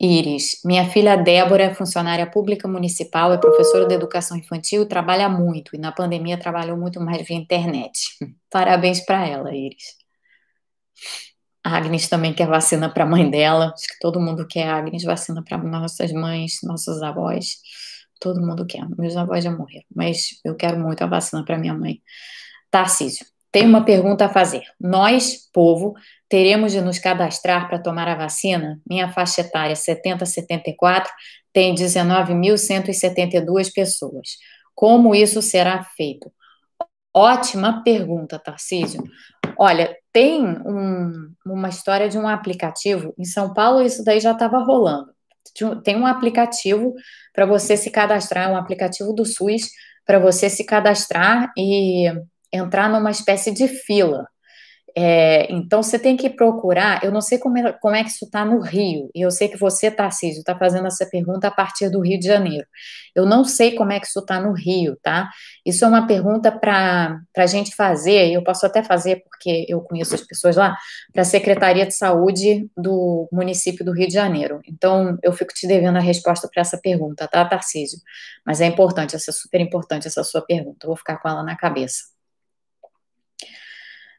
Iris, minha filha Débora é funcionária pública municipal, é professora de educação infantil, trabalha muito e na pandemia trabalhou muito mais via internet. Parabéns para ela, Iris. A Agnes também quer vacina para a mãe dela. Acho que todo mundo quer Agnes vacina para nossas mães, nossos avós. Todo mundo quer. Meus avós já morreram, mas eu quero muito a vacina para minha mãe. Tarcísio, tem uma pergunta a fazer. Nós, povo, teremos de nos cadastrar para tomar a vacina? Minha faixa etária 70 74 tem 19.172 pessoas. Como isso será feito? Ótima pergunta, Tarcísio. Olha, tem um, uma história de um aplicativo. Em São Paulo, isso daí já estava rolando. Tem um aplicativo para você se cadastrar, um aplicativo do SUS para você se cadastrar e entrar numa espécie de fila. É, então, você tem que procurar. Eu não sei como é, como é que isso está no Rio, e eu sei que você, Tarcísio, está fazendo essa pergunta a partir do Rio de Janeiro. Eu não sei como é que isso está no Rio, tá? Isso é uma pergunta para a gente fazer, e eu posso até fazer, porque eu conheço as pessoas lá, para a Secretaria de Saúde do município do Rio de Janeiro. Então, eu fico te devendo a resposta para essa pergunta, tá, Tarcísio? Mas é importante, essa é super importante essa sua pergunta, eu vou ficar com ela na cabeça.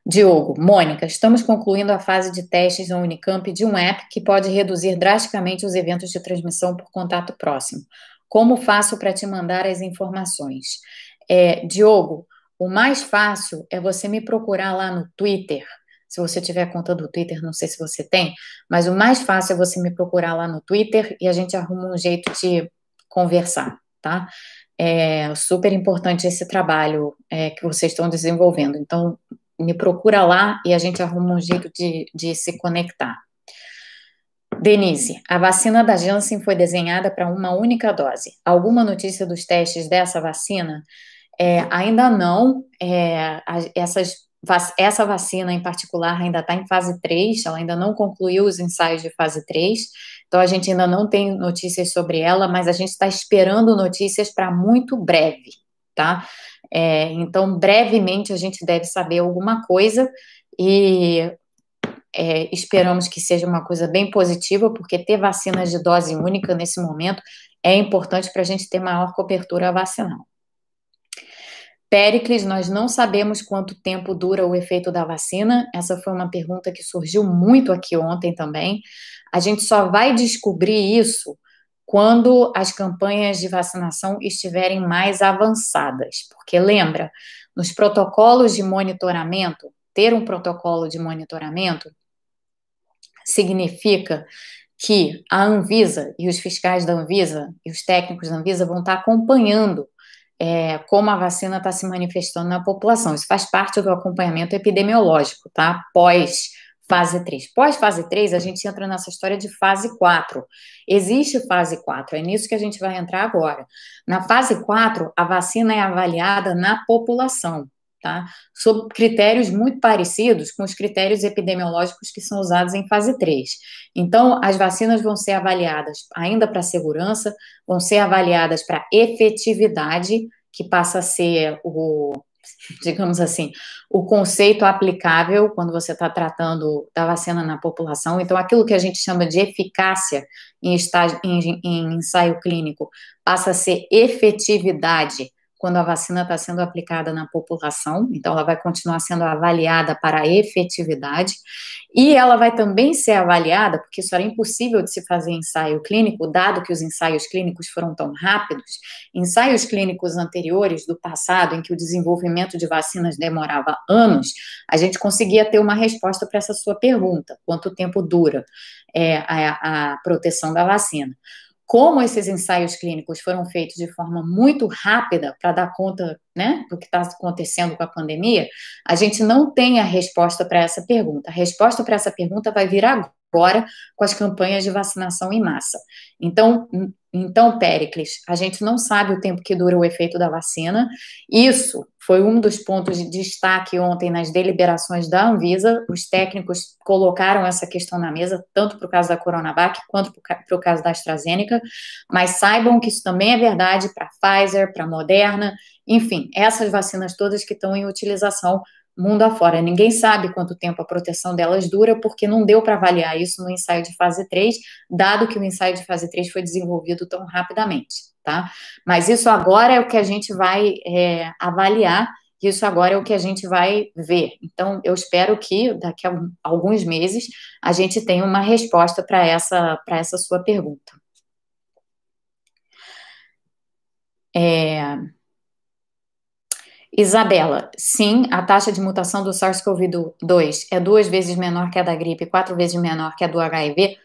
Diogo, Mônica, estamos concluindo a fase de testes na Unicamp de um app que pode reduzir drasticamente os eventos de transmissão por contato próximo. Como faço para te mandar as informações? É, Diogo, o mais fácil é você me procurar lá no Twitter. Se você tiver conta do Twitter, não sei se você tem, mas o mais fácil é você me procurar lá no Twitter e a gente arruma um jeito de conversar, tá? É super importante esse trabalho é, que vocês estão desenvolvendo. Então, me procura lá e a gente arruma um jeito de, de se conectar. Denise, a vacina da Janssen foi desenhada para uma única dose. Alguma notícia dos testes dessa vacina? É, ainda não. É, essas, essa vacina em particular ainda está em fase 3, ela ainda não concluiu os ensaios de fase 3, então a gente ainda não tem notícias sobre ela, mas a gente está esperando notícias para muito breve, tá? É, então, brevemente a gente deve saber alguma coisa e é, esperamos que seja uma coisa bem positiva, porque ter vacinas de dose única nesse momento é importante para a gente ter maior cobertura vacinal. Péricles, nós não sabemos quanto tempo dura o efeito da vacina. Essa foi uma pergunta que surgiu muito aqui ontem também. A gente só vai descobrir isso quando as campanhas de vacinação estiverem mais avançadas. Porque lembra, nos protocolos de monitoramento, ter um protocolo de monitoramento significa que a Anvisa e os fiscais da Anvisa e os técnicos da Anvisa vão estar acompanhando é, como a vacina está se manifestando na população. Isso faz parte do acompanhamento epidemiológico, tá? Pós fase 3. Pós fase 3, a gente entra nessa história de fase 4. Existe fase 4, é nisso que a gente vai entrar agora. Na fase 4, a vacina é avaliada na população, tá? Sob critérios muito parecidos com os critérios epidemiológicos que são usados em fase 3. Então, as vacinas vão ser avaliadas ainda para segurança, vão ser avaliadas para efetividade, que passa a ser o digamos assim, o conceito aplicável quando você está tratando da vacina na população. Então, aquilo que a gente chama de eficácia em, estágio, em, em ensaio clínico passa a ser efetividade quando a vacina está sendo aplicada na população, então ela vai continuar sendo avaliada para a efetividade, e ela vai também ser avaliada, porque isso era impossível de se fazer ensaio clínico, dado que os ensaios clínicos foram tão rápidos, ensaios clínicos anteriores do passado, em que o desenvolvimento de vacinas demorava anos, a gente conseguia ter uma resposta para essa sua pergunta: quanto tempo dura é, a, a proteção da vacina como esses ensaios clínicos foram feitos de forma muito rápida para dar conta né, do que está acontecendo com a pandemia, a gente não tem a resposta para essa pergunta. A resposta para essa pergunta vai vir agora com as campanhas de vacinação em massa. Então, então, Péricles, a gente não sabe o tempo que dura o efeito da vacina. Isso foi um dos pontos de destaque ontem nas deliberações da Anvisa. Os técnicos colocaram essa questão na mesa, tanto para o caso da Coronavac quanto para o caso da AstraZeneca. Mas saibam que isso também é verdade para Pfizer, para Moderna, enfim, essas vacinas todas que estão em utilização mundo afora. Ninguém sabe quanto tempo a proteção delas dura, porque não deu para avaliar isso no ensaio de fase 3, dado que o ensaio de fase 3 foi desenvolvido tão rapidamente, tá? Mas isso agora é o que a gente vai é, avaliar, isso agora é o que a gente vai ver. Então, eu espero que daqui a alguns meses a gente tenha uma resposta para essa, essa sua pergunta. É... Isabela, sim, a taxa de mutação do SARS-CoV-2 é duas vezes menor que a da gripe, quatro vezes menor que a do HIV,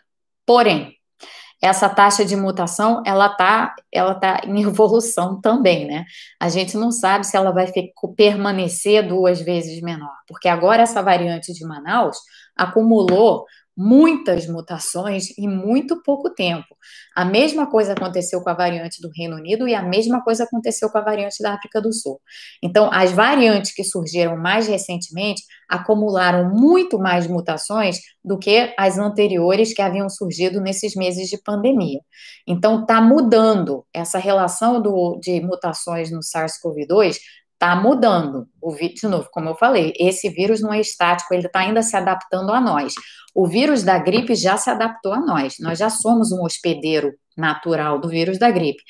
porém, essa taxa de mutação, ela tá, ela tá em evolução também, né? A gente não sabe se ela vai permanecer duas vezes menor, porque agora essa variante de Manaus acumulou muitas mutações em muito pouco tempo. A mesma coisa aconteceu com a variante do Reino Unido e a mesma coisa aconteceu com a variante da África do Sul. Então, as variantes que surgiram mais recentemente acumularam muito mais mutações do que as anteriores que haviam surgido nesses meses de pandemia. Então, está mudando essa relação do, de mutações no SARS-CoV-2 está mudando. O de novo, como eu falei, esse vírus não é estático, ele está ainda se adaptando a nós. O vírus da gripe já se adaptou a nós. Nós já somos um hospedeiro natural do vírus da gripe.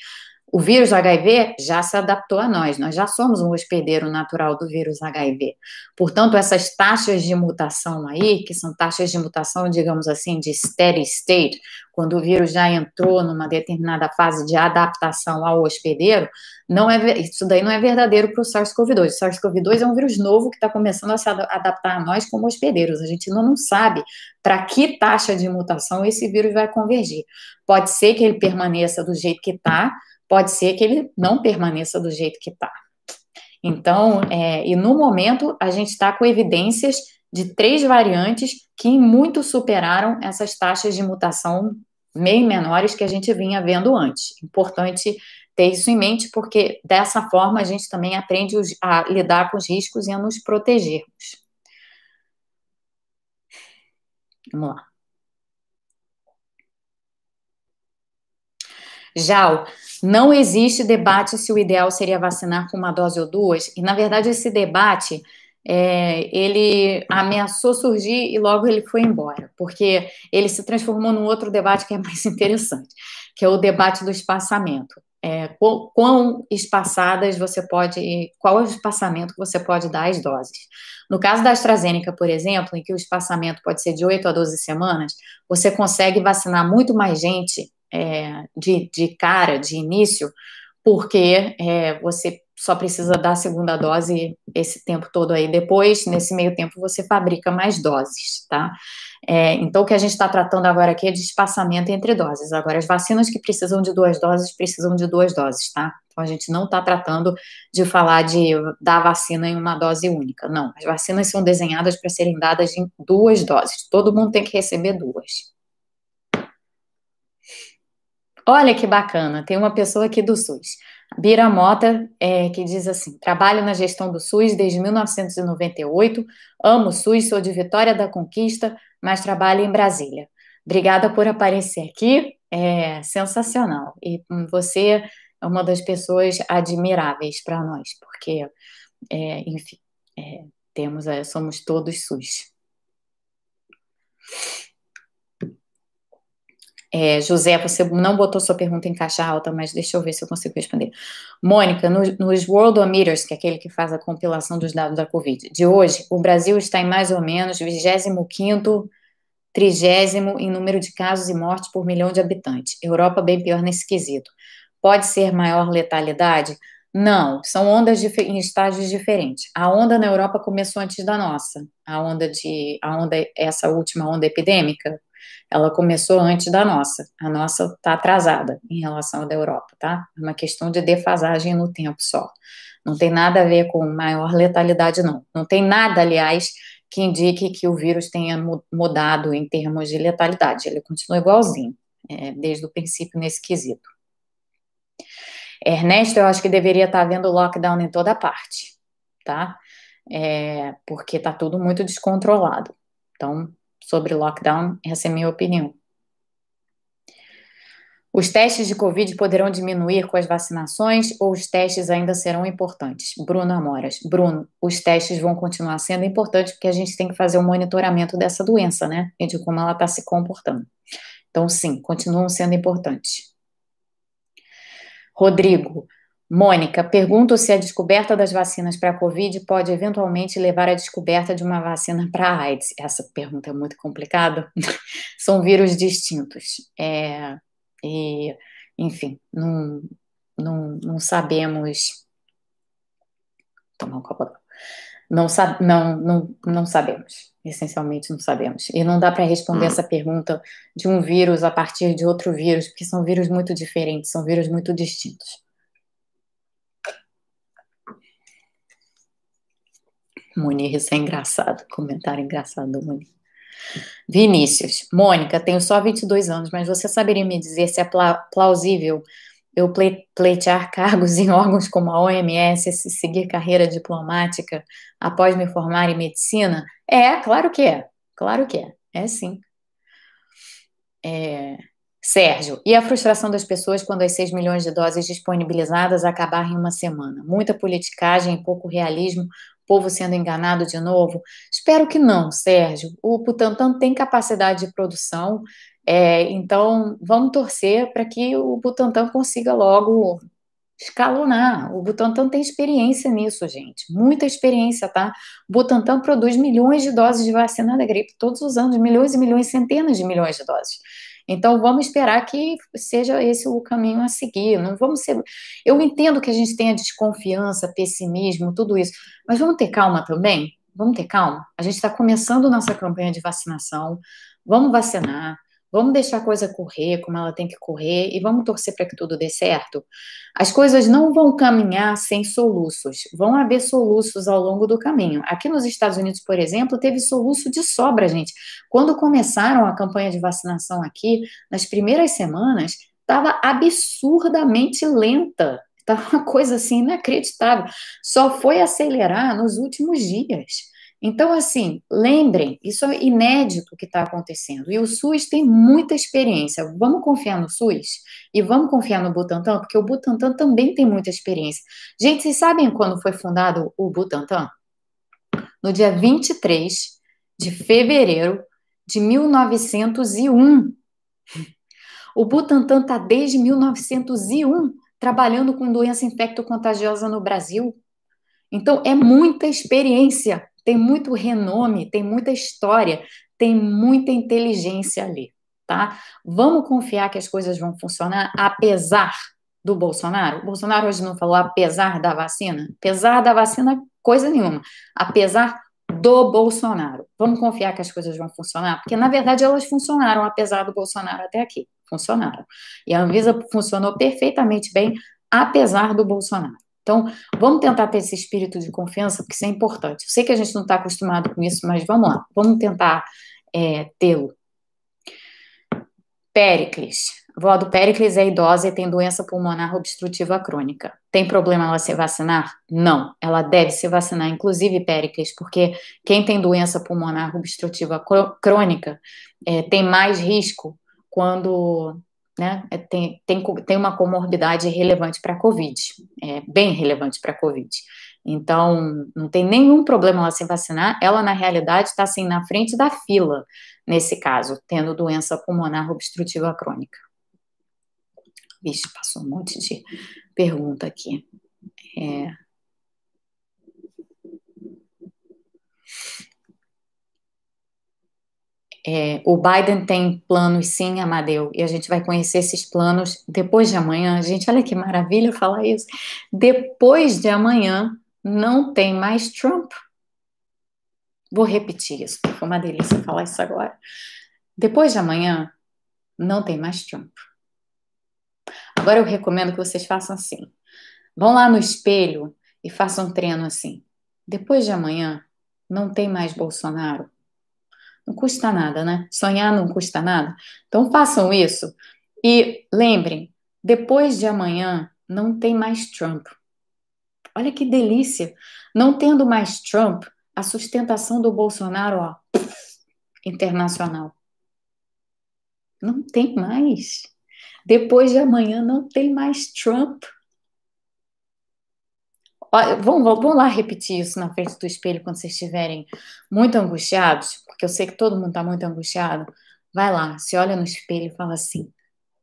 O vírus HIV já se adaptou a nós, nós já somos um hospedeiro natural do vírus HIV. Portanto, essas taxas de mutação aí, que são taxas de mutação, digamos assim, de steady state, quando o vírus já entrou numa determinada fase de adaptação ao hospedeiro, não é, isso daí não é verdadeiro para o SARS-CoV-2. O SARS-CoV-2 é um vírus novo que está começando a se adaptar a nós como hospedeiros. A gente não, não sabe para que taxa de mutação esse vírus vai convergir. Pode ser que ele permaneça do jeito que está, pode ser que ele não permaneça do jeito que está. Então, é, e no momento, a gente está com evidências de três variantes que muito superaram essas taxas de mutação bem menores que a gente vinha vendo antes. Importante ter isso em mente, porque dessa forma a gente também aprende a lidar com os riscos e a nos protegermos. Vamos lá. Já não existe debate se o ideal seria vacinar com uma dose ou duas, e na verdade esse debate é, ele ameaçou surgir e logo ele foi embora, porque ele se transformou num outro debate que é mais interessante, que é o debate do espaçamento. É, quão, quão espaçadas você pode, qual é o espaçamento que você pode dar às doses. No caso da AstraZeneca, por exemplo, em que o espaçamento pode ser de 8 a 12 semanas, você consegue vacinar muito mais gente é, de, de cara, de início, porque é, você só precisa dar a segunda dose esse tempo todo aí. Depois, nesse meio tempo, você fabrica mais doses, tá? É, então, o que a gente está tratando agora aqui é de espaçamento entre doses. Agora, as vacinas que precisam de duas doses, precisam de duas doses, tá? Então, a gente não está tratando de falar de dar vacina em uma dose única. Não, as vacinas são desenhadas para serem dadas em duas doses. Todo mundo tem que receber duas. Olha que bacana, tem uma pessoa aqui do SUS. Bira Mota, é, que diz assim: trabalho na gestão do SUS desde 1998, amo o SUS, sou de Vitória da Conquista, mas trabalho em Brasília. Obrigada por aparecer aqui, é sensacional. E você é uma das pessoas admiráveis para nós, porque, é, enfim, é, temos, é, somos todos SUS. É, José, você não botou sua pergunta em caixa alta, mas deixa eu ver se eu consigo responder. Mônica, no, nos Worldometers, que é aquele que faz a compilação dos dados da Covid, de hoje, o Brasil está em mais ou menos 25º, 30 em número de casos e mortes por milhão de habitantes. Europa bem pior nesse quesito. Pode ser maior letalidade? Não, são ondas em estágios diferentes. A onda na Europa começou antes da nossa. A onda de, a onda, essa última onda epidêmica ela começou antes da nossa. A nossa está atrasada em relação à da Europa, tá? É uma questão de defasagem no tempo só. Não tem nada a ver com maior letalidade, não. Não tem nada, aliás, que indique que o vírus tenha mudado em termos de letalidade. Ele continua igualzinho, é, desde o princípio nesse quesito. Ernesto, eu acho que deveria estar havendo lockdown em toda parte, tá? É, porque está tudo muito descontrolado. Então, sobre lockdown, essa é a minha opinião. Os testes de Covid poderão diminuir com as vacinações ou os testes ainda serão importantes? Bruno Amoras. Bruno, os testes vão continuar sendo importantes porque a gente tem que fazer um monitoramento dessa doença, né? E de como ela está se comportando. Então, sim, continuam sendo importantes. Rodrigo, Mônica, pergunto se a descoberta das vacinas para a Covid pode eventualmente levar à descoberta de uma vacina para a AIDS. Essa pergunta é muito complicada. São vírus distintos. É, e, enfim, não, não, não sabemos. Tomar um copo não, não, não, não sabemos. Essencialmente não sabemos. E não dá para responder hum. essa pergunta de um vírus a partir de outro vírus, porque são vírus muito diferentes, são vírus muito distintos. Munir, isso é engraçado. Comentário engraçado do Munir. Vinícius, Mônica, tenho só 22 anos, mas você saberia me dizer se é plausível eu pleitear cargos em órgãos como a OMS, se seguir carreira diplomática após me formar em medicina? É, claro que é. Claro que é. É sim. É, Sérgio, e a frustração das pessoas quando as 6 milhões de doses disponibilizadas acabarem em uma semana? Muita politicagem e pouco realismo, povo sendo enganado de novo? Espero que não, Sérgio. O Butantan tem capacidade de produção, é, então vamos torcer para que o Butantan consiga logo escalonar. O Butantan tem experiência nisso, gente. Muita experiência, tá? O Butantan produz milhões de doses de vacina da gripe todos os anos, milhões e milhões, centenas de milhões de doses. Então, vamos esperar que seja esse o caminho a seguir. Não vamos ser. Eu entendo que a gente tenha desconfiança, pessimismo, tudo isso, mas vamos ter calma também. Vamos ter calma. A gente está começando nossa campanha de vacinação. Vamos vacinar. Vamos deixar a coisa correr como ela tem que correr e vamos torcer para que tudo dê certo. As coisas não vão caminhar sem soluços, vão haver soluços ao longo do caminho. Aqui nos Estados Unidos, por exemplo, teve soluço de sobra, gente. Quando começaram a campanha de vacinação aqui, nas primeiras semanas, estava absurdamente lenta. Estava uma coisa assim inacreditável. Só foi acelerar nos últimos dias. Então, assim, lembrem, isso é inédito que está acontecendo. E o SUS tem muita experiência. Vamos confiar no SUS? E vamos confiar no Butantan? Porque o Butantan também tem muita experiência. Gente, vocês sabem quando foi fundado o Butantan? No dia 23 de fevereiro de 1901. O Butantan está desde 1901 trabalhando com doença infecto-contagiosa no Brasil. Então, é muita experiência tem muito renome, tem muita história, tem muita inteligência ali, tá? Vamos confiar que as coisas vão funcionar apesar do Bolsonaro? O Bolsonaro hoje não falou apesar da vacina? Apesar da vacina, coisa nenhuma. Apesar do Bolsonaro. Vamos confiar que as coisas vão funcionar? Porque, na verdade, elas funcionaram apesar do Bolsonaro até aqui. Funcionaram. E a Anvisa funcionou perfeitamente bem apesar do Bolsonaro. Então, vamos tentar ter esse espírito de confiança, porque isso é importante. Eu sei que a gente não está acostumado com isso, mas vamos lá, vamos tentar é, tê-lo. Péricles. A avó do Péricles é idosa e tem doença pulmonar obstrutiva crônica. Tem problema ela se vacinar? Não, ela deve se vacinar, inclusive Péricles, porque quem tem doença pulmonar obstrutiva crônica é, tem mais risco quando né, é, tem, tem, tem uma comorbidade relevante para a COVID, é bem relevante para a COVID. Então, não tem nenhum problema ela se vacinar, ela, na realidade, está assim na frente da fila, nesse caso, tendo doença pulmonar obstrutiva crônica. Vixe, passou um monte de pergunta aqui. É, É, o Biden tem planos, sim, Amadeu, e a gente vai conhecer esses planos depois de amanhã. Gente, olha que maravilha falar isso. Depois de amanhã, não tem mais Trump. Vou repetir isso, porque foi uma delícia falar isso agora. Depois de amanhã, não tem mais Trump. Agora eu recomendo que vocês façam assim. Vão lá no espelho e façam um treino assim. Depois de amanhã, não tem mais Bolsonaro não custa nada, né? Sonhar não custa nada. Então façam isso. E lembrem, depois de amanhã não tem mais Trump. Olha que delícia. Não tendo mais Trump, a sustentação do Bolsonaro, ó, internacional. Não tem mais. Depois de amanhã não tem mais Trump. Vamos lá repetir isso na frente do espelho quando vocês estiverem muito angustiados, porque eu sei que todo mundo está muito angustiado. Vai lá, se olha no espelho e fala assim: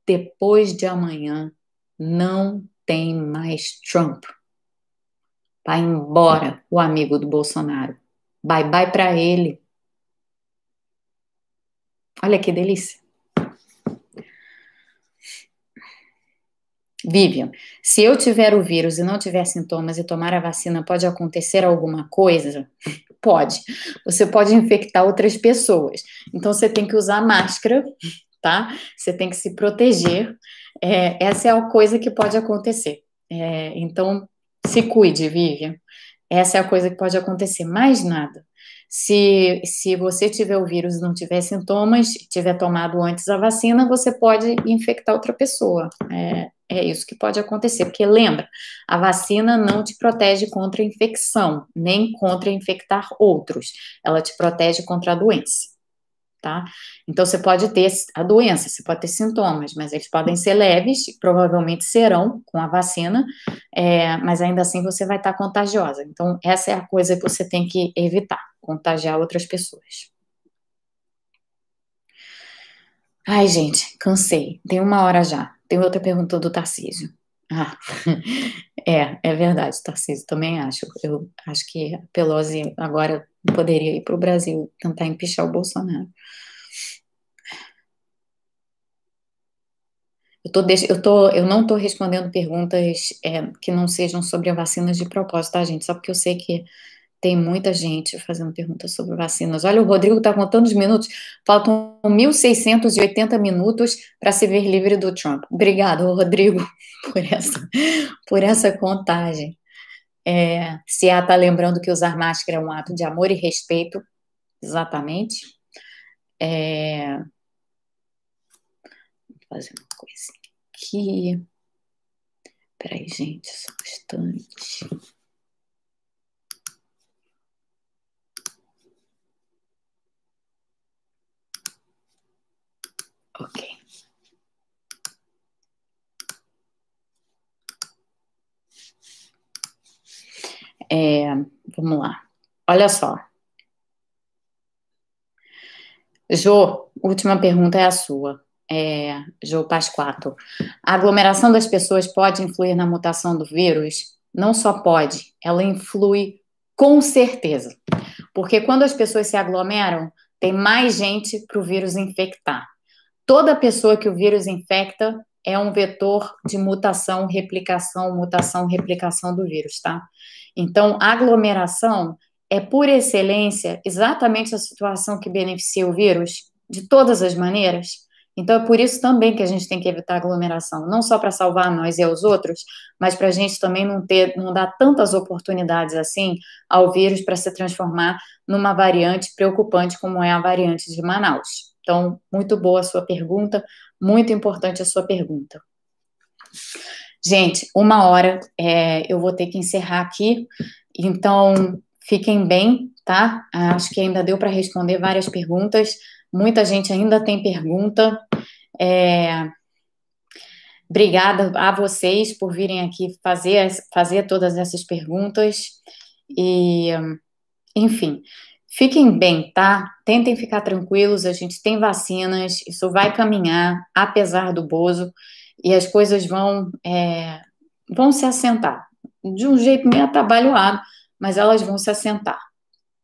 depois de amanhã não tem mais Trump. Vai embora o amigo do Bolsonaro. Bye bye para ele. Olha que delícia. Vivian, se eu tiver o vírus e não tiver sintomas e tomar a vacina, pode acontecer alguma coisa? Pode. Você pode infectar outras pessoas. Então você tem que usar máscara, tá? Você tem que se proteger. É, essa é a coisa que pode acontecer. É, então se cuide, Vivian. Essa é a coisa que pode acontecer. Mais nada. Se, se você tiver o vírus e não tiver sintomas, tiver tomado antes a vacina, você pode infectar outra pessoa. É, é isso que pode acontecer, porque lembra, a vacina não te protege contra a infecção, nem contra infectar outros. Ela te protege contra a doença, tá? Então você pode ter a doença, você pode ter sintomas, mas eles podem ser leves, provavelmente serão com a vacina, é, mas ainda assim você vai estar contagiosa. Então essa é a coisa que você tem que evitar, contagiar outras pessoas. Ai, gente, cansei. Tem uma hora já. Tem outra pergunta do Tarcísio. Ah, é, é verdade, Tarcísio, também acho. Eu acho que a Pelosi agora poderia ir para o Brasil tentar empichar o Bolsonaro. Eu, tô, eu, tô, eu não estou respondendo perguntas é, que não sejam sobre vacinas de propósito, tá, gente? Só porque eu sei que tem muita gente fazendo perguntas sobre vacinas. Olha, o Rodrigo está contando os minutos. Faltam 1.680 minutos para se ver livre do Trump. Obrigado, Rodrigo, por essa, por essa contagem. É, se está lembrando que usar máscara é um ato de amor e respeito, exatamente. É, vou fazer uma coisinha aqui. Peraí, gente, só um instante. Ok. É, vamos lá. Olha só. Jo, última pergunta é a sua. É, Jo Pasquato. A aglomeração das pessoas pode influir na mutação do vírus? Não só pode, ela influi com certeza. Porque quando as pessoas se aglomeram, tem mais gente para o vírus infectar toda pessoa que o vírus infecta é um vetor de mutação, replicação, mutação, replicação do vírus, tá? Então, aglomeração é, por excelência, exatamente a situação que beneficia o vírus, de todas as maneiras. Então, é por isso também que a gente tem que evitar aglomeração, não só para salvar nós e aos outros, mas para a gente também não ter, não dar tantas oportunidades assim ao vírus para se transformar numa variante preocupante como é a variante de Manaus. Então, muito boa a sua pergunta, muito importante a sua pergunta. Gente, uma hora é, eu vou ter que encerrar aqui, então fiquem bem, tá? Acho que ainda deu para responder várias perguntas. Muita gente ainda tem pergunta. É, obrigada a vocês por virem aqui fazer, fazer todas essas perguntas. E, enfim, Fiquem bem, tá? Tentem ficar tranquilos, a gente tem vacinas, isso vai caminhar, apesar do Bozo, e as coisas vão, é, vão se assentar. De um jeito meio atabalhoado, mas elas vão se assentar,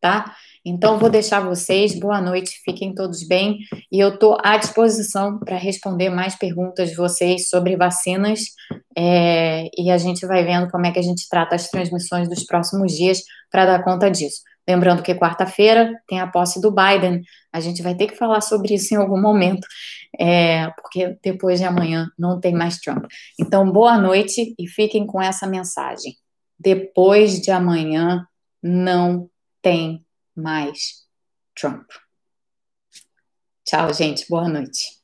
tá? Então, vou deixar vocês, boa noite, fiquem todos bem, e eu estou à disposição para responder mais perguntas de vocês sobre vacinas, é, e a gente vai vendo como é que a gente trata as transmissões dos próximos dias para dar conta disso. Lembrando que quarta-feira tem a posse do Biden. A gente vai ter que falar sobre isso em algum momento, é, porque depois de amanhã não tem mais Trump. Então, boa noite e fiquem com essa mensagem. Depois de amanhã não tem mais Trump. Tchau, gente. Boa noite.